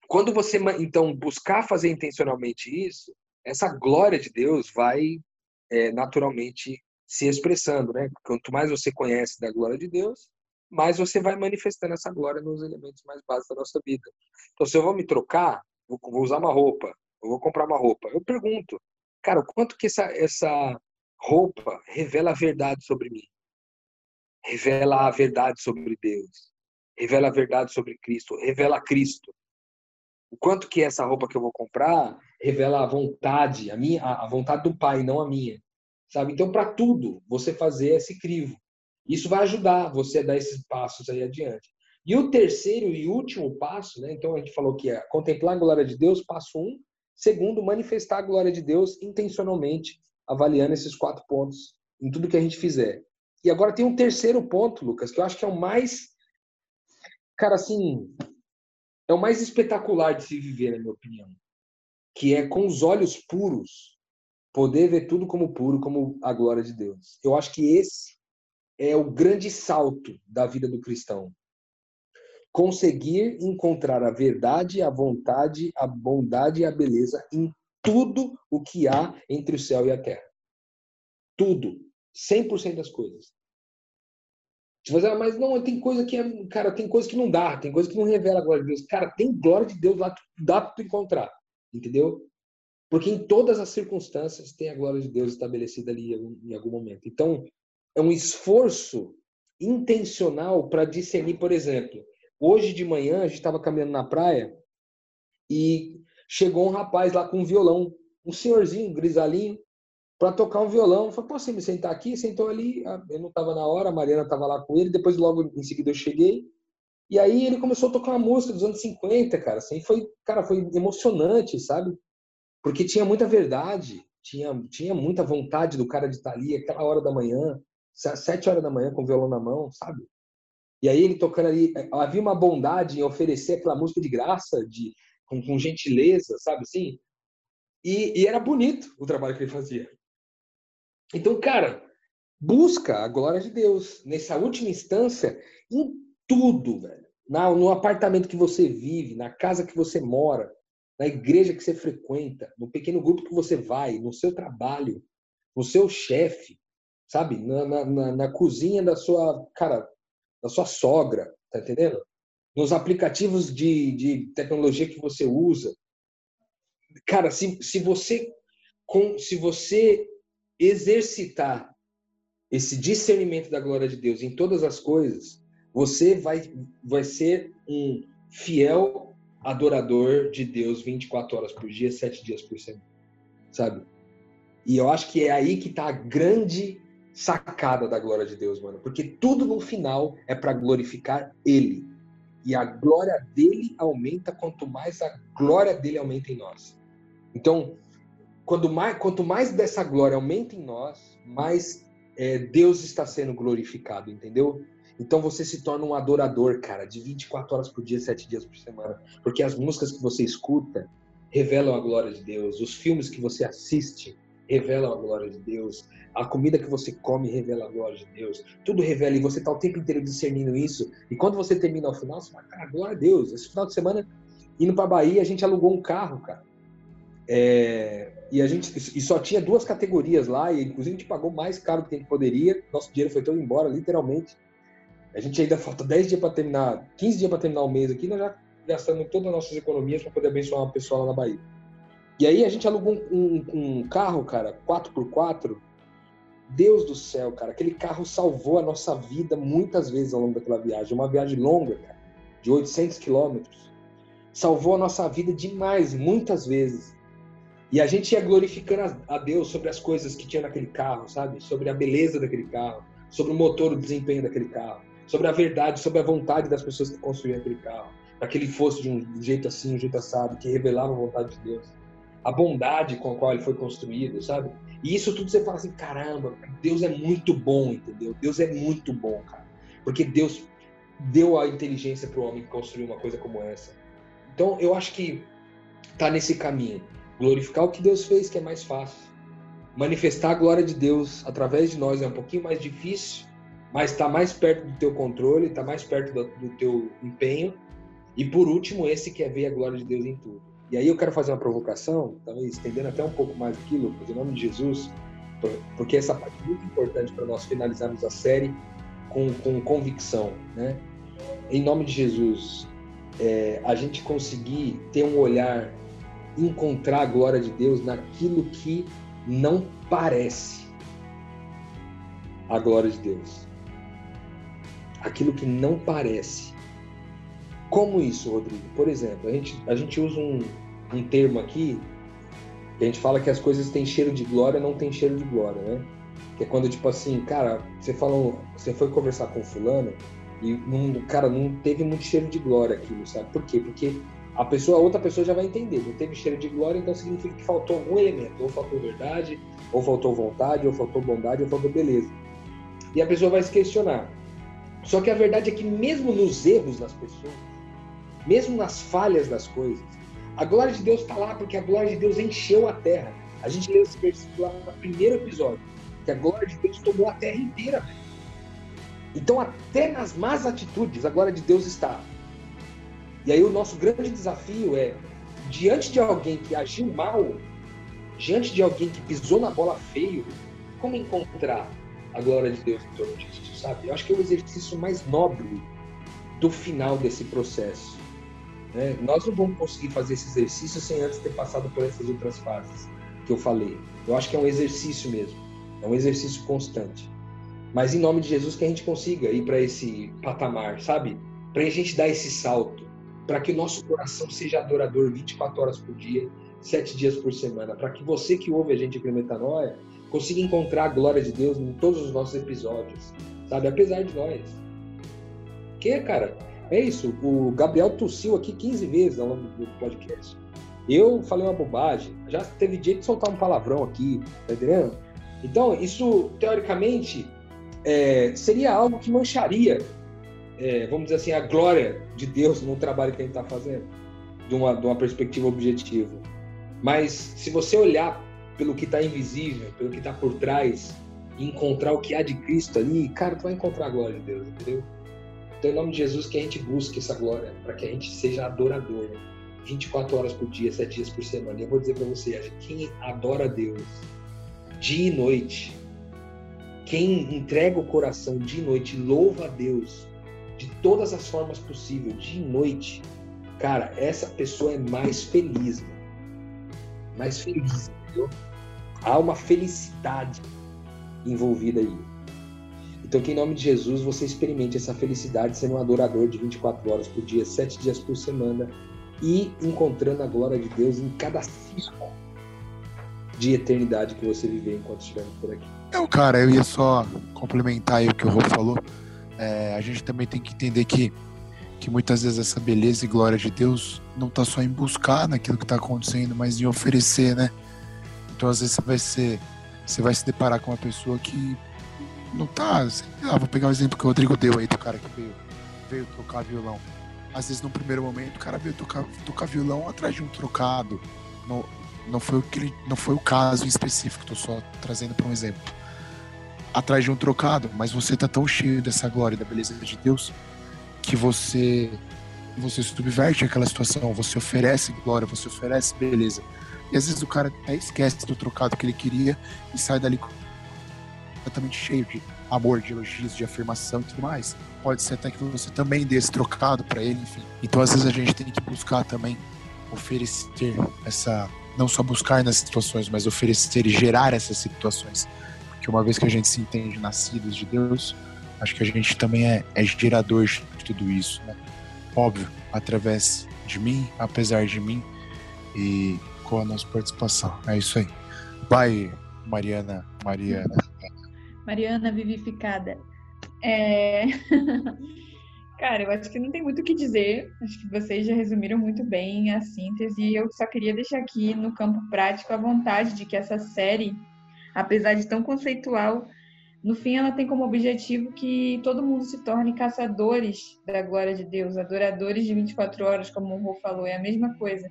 quando você então buscar fazer intencionalmente isso, essa glória de Deus vai é, naturalmente se expressando, né? Quanto mais você conhece da glória de Deus, mais você vai manifestando essa glória nos elementos mais básicos da nossa vida. Então, se eu vou me trocar, vou, vou usar uma roupa, eu vou comprar uma roupa, eu pergunto, cara, o quanto que essa, essa roupa revela a verdade sobre mim? Revela a verdade sobre Deus. Revela a verdade sobre Cristo. Revela Cristo. O quanto que essa roupa que eu vou comprar revela a vontade, a minha, a vontade do Pai, não a minha. Sabe? Então, para tudo, você fazer esse crivo. Isso vai ajudar você a dar esses passos aí adiante. E o terceiro e último passo, né? Então a gente falou que é contemplar a glória de Deus, passo um. Segundo, manifestar a glória de Deus intencionalmente, avaliando esses quatro pontos em tudo que a gente fizer. E agora tem um terceiro ponto, Lucas, que eu acho que é o mais, cara, assim, é o mais espetacular de se viver, na minha opinião, que é com os olhos puros poder ver tudo como puro, como a glória de Deus. Eu acho que esse é o grande salto da vida do cristão. Conseguir encontrar a verdade, a vontade, a bondade e a beleza em tudo o que há entre o céu e a terra. Tudo. 100% das coisas. Você vai dizer, mas não, tem coisa que é, cara, tem coisa que não dá, tem coisa que não revela a glória de Deus. Cara, tem glória de Deus lá, dá para encontrar, entendeu? Porque em todas as circunstâncias tem a glória de Deus estabelecida ali em algum momento. Então, é um esforço intencional para discernir, por exemplo, hoje de manhã a gente estava caminhando na praia e chegou um rapaz lá com um violão, um senhorzinho grisalinho, para tocar um violão. Eu falei, posso me sentar aqui? Sentou ali, eu não estava na hora, a Mariana estava lá com ele, depois logo em seguida eu cheguei. E aí ele começou a tocar uma música dos anos 50, cara, assim, foi, cara, foi emocionante, sabe? Porque tinha muita verdade, tinha, tinha muita vontade do cara de estar ali aquela hora da manhã, sete horas da manhã com o violão na mão, sabe? E aí ele tocando ali, é, havia uma bondade em oferecer aquela música de graça, de com, com gentileza, sabe assim? E, e, era bonito o trabalho que ele fazia. Então, cara, busca a glória de Deus nessa última instância em tudo, velho. Na, no apartamento que você vive, na casa que você mora, na igreja que você frequenta, no pequeno grupo que você vai, no seu trabalho, no seu chefe, sabe? Na, na, na, cozinha da sua, cara, da sua sogra, tá entendendo? Nos aplicativos de, de tecnologia que você usa. Cara, se, se você com, se você exercitar esse discernimento da glória de Deus em todas as coisas, você vai, vai ser um fiel adorador de Deus 24 horas por dia, 7 dias por semana. Sabe? E eu acho que é aí que está a grande sacada da glória de Deus, mano. Porque tudo no final é para glorificar Ele. E a glória dele aumenta quanto mais a glória dele aumenta em nós. Então, quando mais, quanto mais dessa glória aumenta em nós, mais é, Deus está sendo glorificado, entendeu? Então você se torna um adorador, cara, de 24 horas por dia, 7 dias por semana. Porque as músicas que você escuta revelam a glória de Deus, os filmes que você assiste revelam a glória de Deus, a comida que você come revela a glória de Deus. Tudo revela e você está o tempo inteiro discernindo isso. E quando você termina ao final, você fala, cara, glória a Deus. Esse final de semana, indo para Bahia, a gente alugou um carro, cara. É, e a gente e só tinha duas categorias lá, e inclusive a gente pagou mais caro do que a gente poderia. Nosso dinheiro foi todo embora, literalmente. A gente ainda falta 10 dias para terminar, 15 dias para terminar o mês aqui, nós já gastamos todas as nossas economias para poder abençoar uma pessoa lá na Bahia. E aí a gente alugou um, um, carro, cara, 4x4, Deus do céu, cara, aquele carro salvou a nossa vida muitas vezes ao longo daquela viagem. Uma viagem longa, cara, de 800 quilômetros. Salvou a nossa vida demais, muitas vezes. E a gente ia glorificando a Deus sobre as coisas que tinha naquele carro, sabe? Sobre a beleza daquele carro, sobre o motor, o desempenho daquele carro, sobre a verdade, sobre a vontade das pessoas que construíam aquele carro. Para que ele fosse de um jeito assim, um jeito assado, que revelava a vontade de Deus. A bondade com a qual ele foi construído, sabe? E isso tudo você fala assim, caramba, Deus é muito bom, entendeu? Deus é muito bom, cara. Porque Deus deu a inteligência para o homem construir uma coisa como essa. Então, eu acho que tá nesse caminho. Glorificar o que Deus fez, que é mais fácil. Manifestar a glória de Deus através de nós é um pouquinho mais difícil, mas está mais perto do teu controle, está mais perto do, do, teu empenho. E por último, esse quer ver a glória de Deus em tudo. E aí eu quero fazer uma provocação, talvez estendendo até um pouco mais aqui, Lucas, em nome de Jesus, porque essa parte é muito importante para nós finalizarmos a série com, com convicção, né? Em nome de Jesus, é, a gente conseguir ter um olhar, encontrar a glória de Deus naquilo que não parece a glória de Deus. Aquilo que não parece. Como isso, Rodrigo? Por exemplo, a gente, a gente usa um, um termo aqui que a gente fala que as coisas têm cheiro de glória, não tem cheiro de glória, né? Que é quando, tipo assim, cara, você falou, você foi conversar com fulano e, não, cara, não teve muito cheiro de glória aquilo, sabe? Por quê? Porque a pessoa, a outra pessoa já vai entender, não teve cheiro de glória, então significa que faltou algum elemento, ou faltou verdade, ou faltou vontade, ou faltou bondade, ou faltou beleza. E a pessoa vai se questionar. Só que a verdade é que mesmo nos erros das pessoas, mesmo nas falhas das coisas, a glória de Deus está lá porque a glória de Deus encheu a terra. A gente leu esse versículo lá no primeiro episódio, que a glória de Deus tomou a terra inteira. Então, até nas más atitudes, a glória de Deus está. E aí, o nosso grande desafio é, diante de alguém que agiu mal, diante de alguém que pisou na bola feio, como encontrar a glória de Deus em torno disso, sabe? Eu acho que é o exercício mais nobre do final desse processo. Né? Nós não vamos conseguir fazer esse exercício sem antes ter passado por essas outras fases que eu falei. Eu acho que é um exercício mesmo, é um exercício constante. Mas em nome de Jesus que a gente consiga ir para esse patamar, sabe? Para a gente dar esse salto, para que o nosso coração seja adorador 24 horas por dia, 7 dias por semana, para que você que ouve a gente no Metanoia consiga encontrar a glória de Deus em todos os nossos episódios, sabe? Apesar de nós. Que, cara, é isso. O Gabriel tossiu aqui 15 vezes ao longo do podcast. Eu falei uma bobagem. Já teve dia de soltar um palavrão aqui, tá entendendo? Então, isso, teoricamente, é, seria algo que mancharia, é, vamos dizer assim, a glória de Deus no trabalho que a gente está fazendo, de uma, de uma perspectiva objetiva. Mas, se você olhar pelo que está invisível, pelo que está por trás, e encontrar o que há de Cristo ali, cara, tu vai encontrar a glória de Deus, entendeu? Então, em nome de Jesus, que a gente busque essa glória, para que a gente seja adorador. 24 horas por dia, 7 dias por semana. E eu vou dizer para você, quem adora a Deus dia e noite, quem entrega o coração dia e noite, louva a Deus de todas as formas possíveis, dia e noite, cara, essa pessoa é mais feliz, mais feliz, entendeu? Há uma felicidade envolvida aí. Então, que em nome de Jesus você experimente essa felicidade sendo um adorador de 24 horas por dia, 7 dias por semana e encontrando a glória de Deus em cada ciclo de eternidade que você viver enquanto estivermos por aqui. Então, cara, eu ia só complementar o que o Rô falou. É, a gente também tem que entender que, que muitas vezes essa beleza e glória de Deus não está só em buscar naquilo que está acontecendo, mas em oferecer, né? Então, às vezes você vai ser, você vai se deparar com uma pessoa que não tá. Sei lá, vou pegar o exemplo que o Rodrigo deu aí do cara que veio, veio tocar violão. Às vezes, no primeiro momento, o cara veio tocar, tocar violão atrás de um trocado. Não, não, foi o que ele, não foi o caso em específico, tô só trazendo para um exemplo. Atrás de um trocado, mas você tá tão cheio dessa glória e da beleza de Deus que você você subverte aquela situação, você oferece glória, você oferece beleza. E às vezes o cara até esquece do trocado que ele queria e sai dali completamente cheio de amor, de elogios, de afirmação e tudo mais. Pode ser até que você também dê esse trocado para ele, enfim. Então, às vezes, a gente tem que buscar também oferecer essa. Não só buscar nas situações, mas oferecer e gerar essas situações. Porque uma vez que a gente se entende nascidos de Deus, acho que a gente também é, é gerador de tudo isso, né? Óbvio, através de mim, apesar de mim e com a nossa participação. É isso aí. Vai, Mariana, Mariana. Mariana Vivificada. É... Cara, eu acho que não tem muito o que dizer. Acho que vocês já resumiram muito bem a síntese. Eu só queria deixar aqui no campo prático a vontade de que essa série, apesar de tão conceitual, no fim ela tem como objetivo que todo mundo se torne caçadores da glória de Deus, adoradores de 24 horas, como o Rô falou, é a mesma coisa.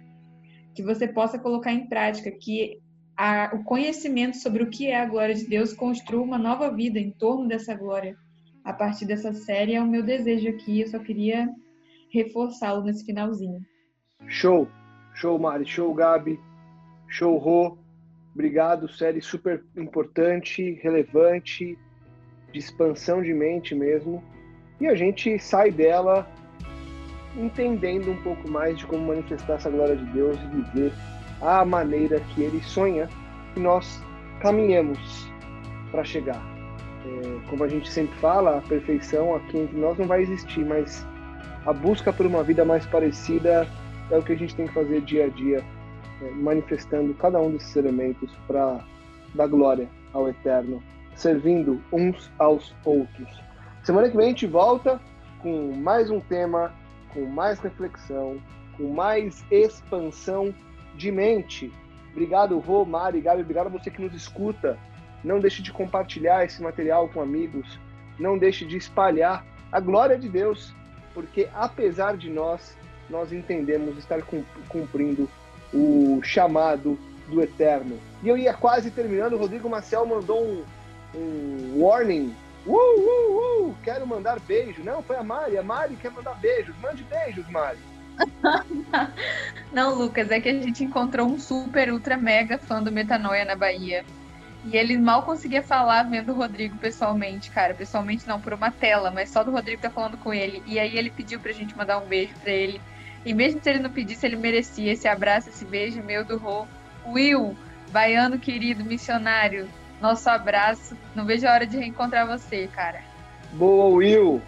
Que você possa colocar em prática, que a, o conhecimento sobre o que é a glória de Deus construa uma nova vida em torno dessa glória. A partir dessa série é o meu desejo aqui, eu só queria reforçá-lo nesse finalzinho. Show! Show, Mari, show, Gabi, show, Rô. Obrigado, série super importante, relevante, de expansão de mente mesmo. E a gente sai dela entendendo um pouco mais de como manifestar essa glória de Deus e viver a maneira que Ele sonha que nós caminhamos para chegar. É, como a gente sempre fala, a perfeição aqui entre nós não vai existir, mas a busca por uma vida mais parecida é o que a gente tem que fazer dia a dia é, manifestando cada um desses elementos para dar glória ao Eterno, servindo uns aos outros. Semana que vem a gente volta com mais um tema, com mais reflexão, com mais expansão de mente. Obrigado, Rô, Mari, Gabi, obrigado a você que nos escuta. Não deixe de compartilhar esse material com amigos. Não deixe de espalhar a glória de Deus, porque apesar de nós, nós entendemos estar cumprindo o chamado do Eterno. E eu ia quase terminando, o Rodrigo Maciel mandou um, um warning. Uh, uh, uh, quero mandar beijo. Não, foi a Mari. A Mari quer mandar beijos. Mande beijos, Mari. Não, Lucas, é que a gente encontrou um super, ultra, mega fã do Metanoia na Bahia. E ele mal conseguia falar vendo o Rodrigo pessoalmente, cara. Pessoalmente não, por uma tela, mas só do Rodrigo tá falando com ele. E aí ele pediu pra gente mandar um beijo pra ele. E mesmo se ele não pedisse, ele merecia esse abraço, esse beijo meu do Rô. Will, baiano querido, missionário, nosso abraço. Não vejo a hora de reencontrar você, cara. Boa, Will.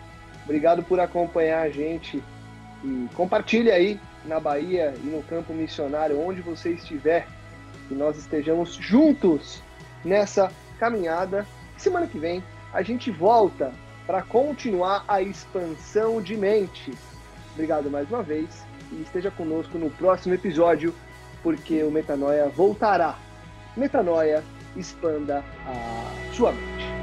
Obrigado por acompanhar a gente. E compartilhe aí na Bahia e no campo missionário, onde você estiver, que nós estejamos juntos nessa caminhada. Semana que vem a gente volta para continuar a expansão de mente. Obrigado mais uma vez e esteja conosco no próximo episódio, porque o Metanoia voltará. Metanoia, expanda a sua mente.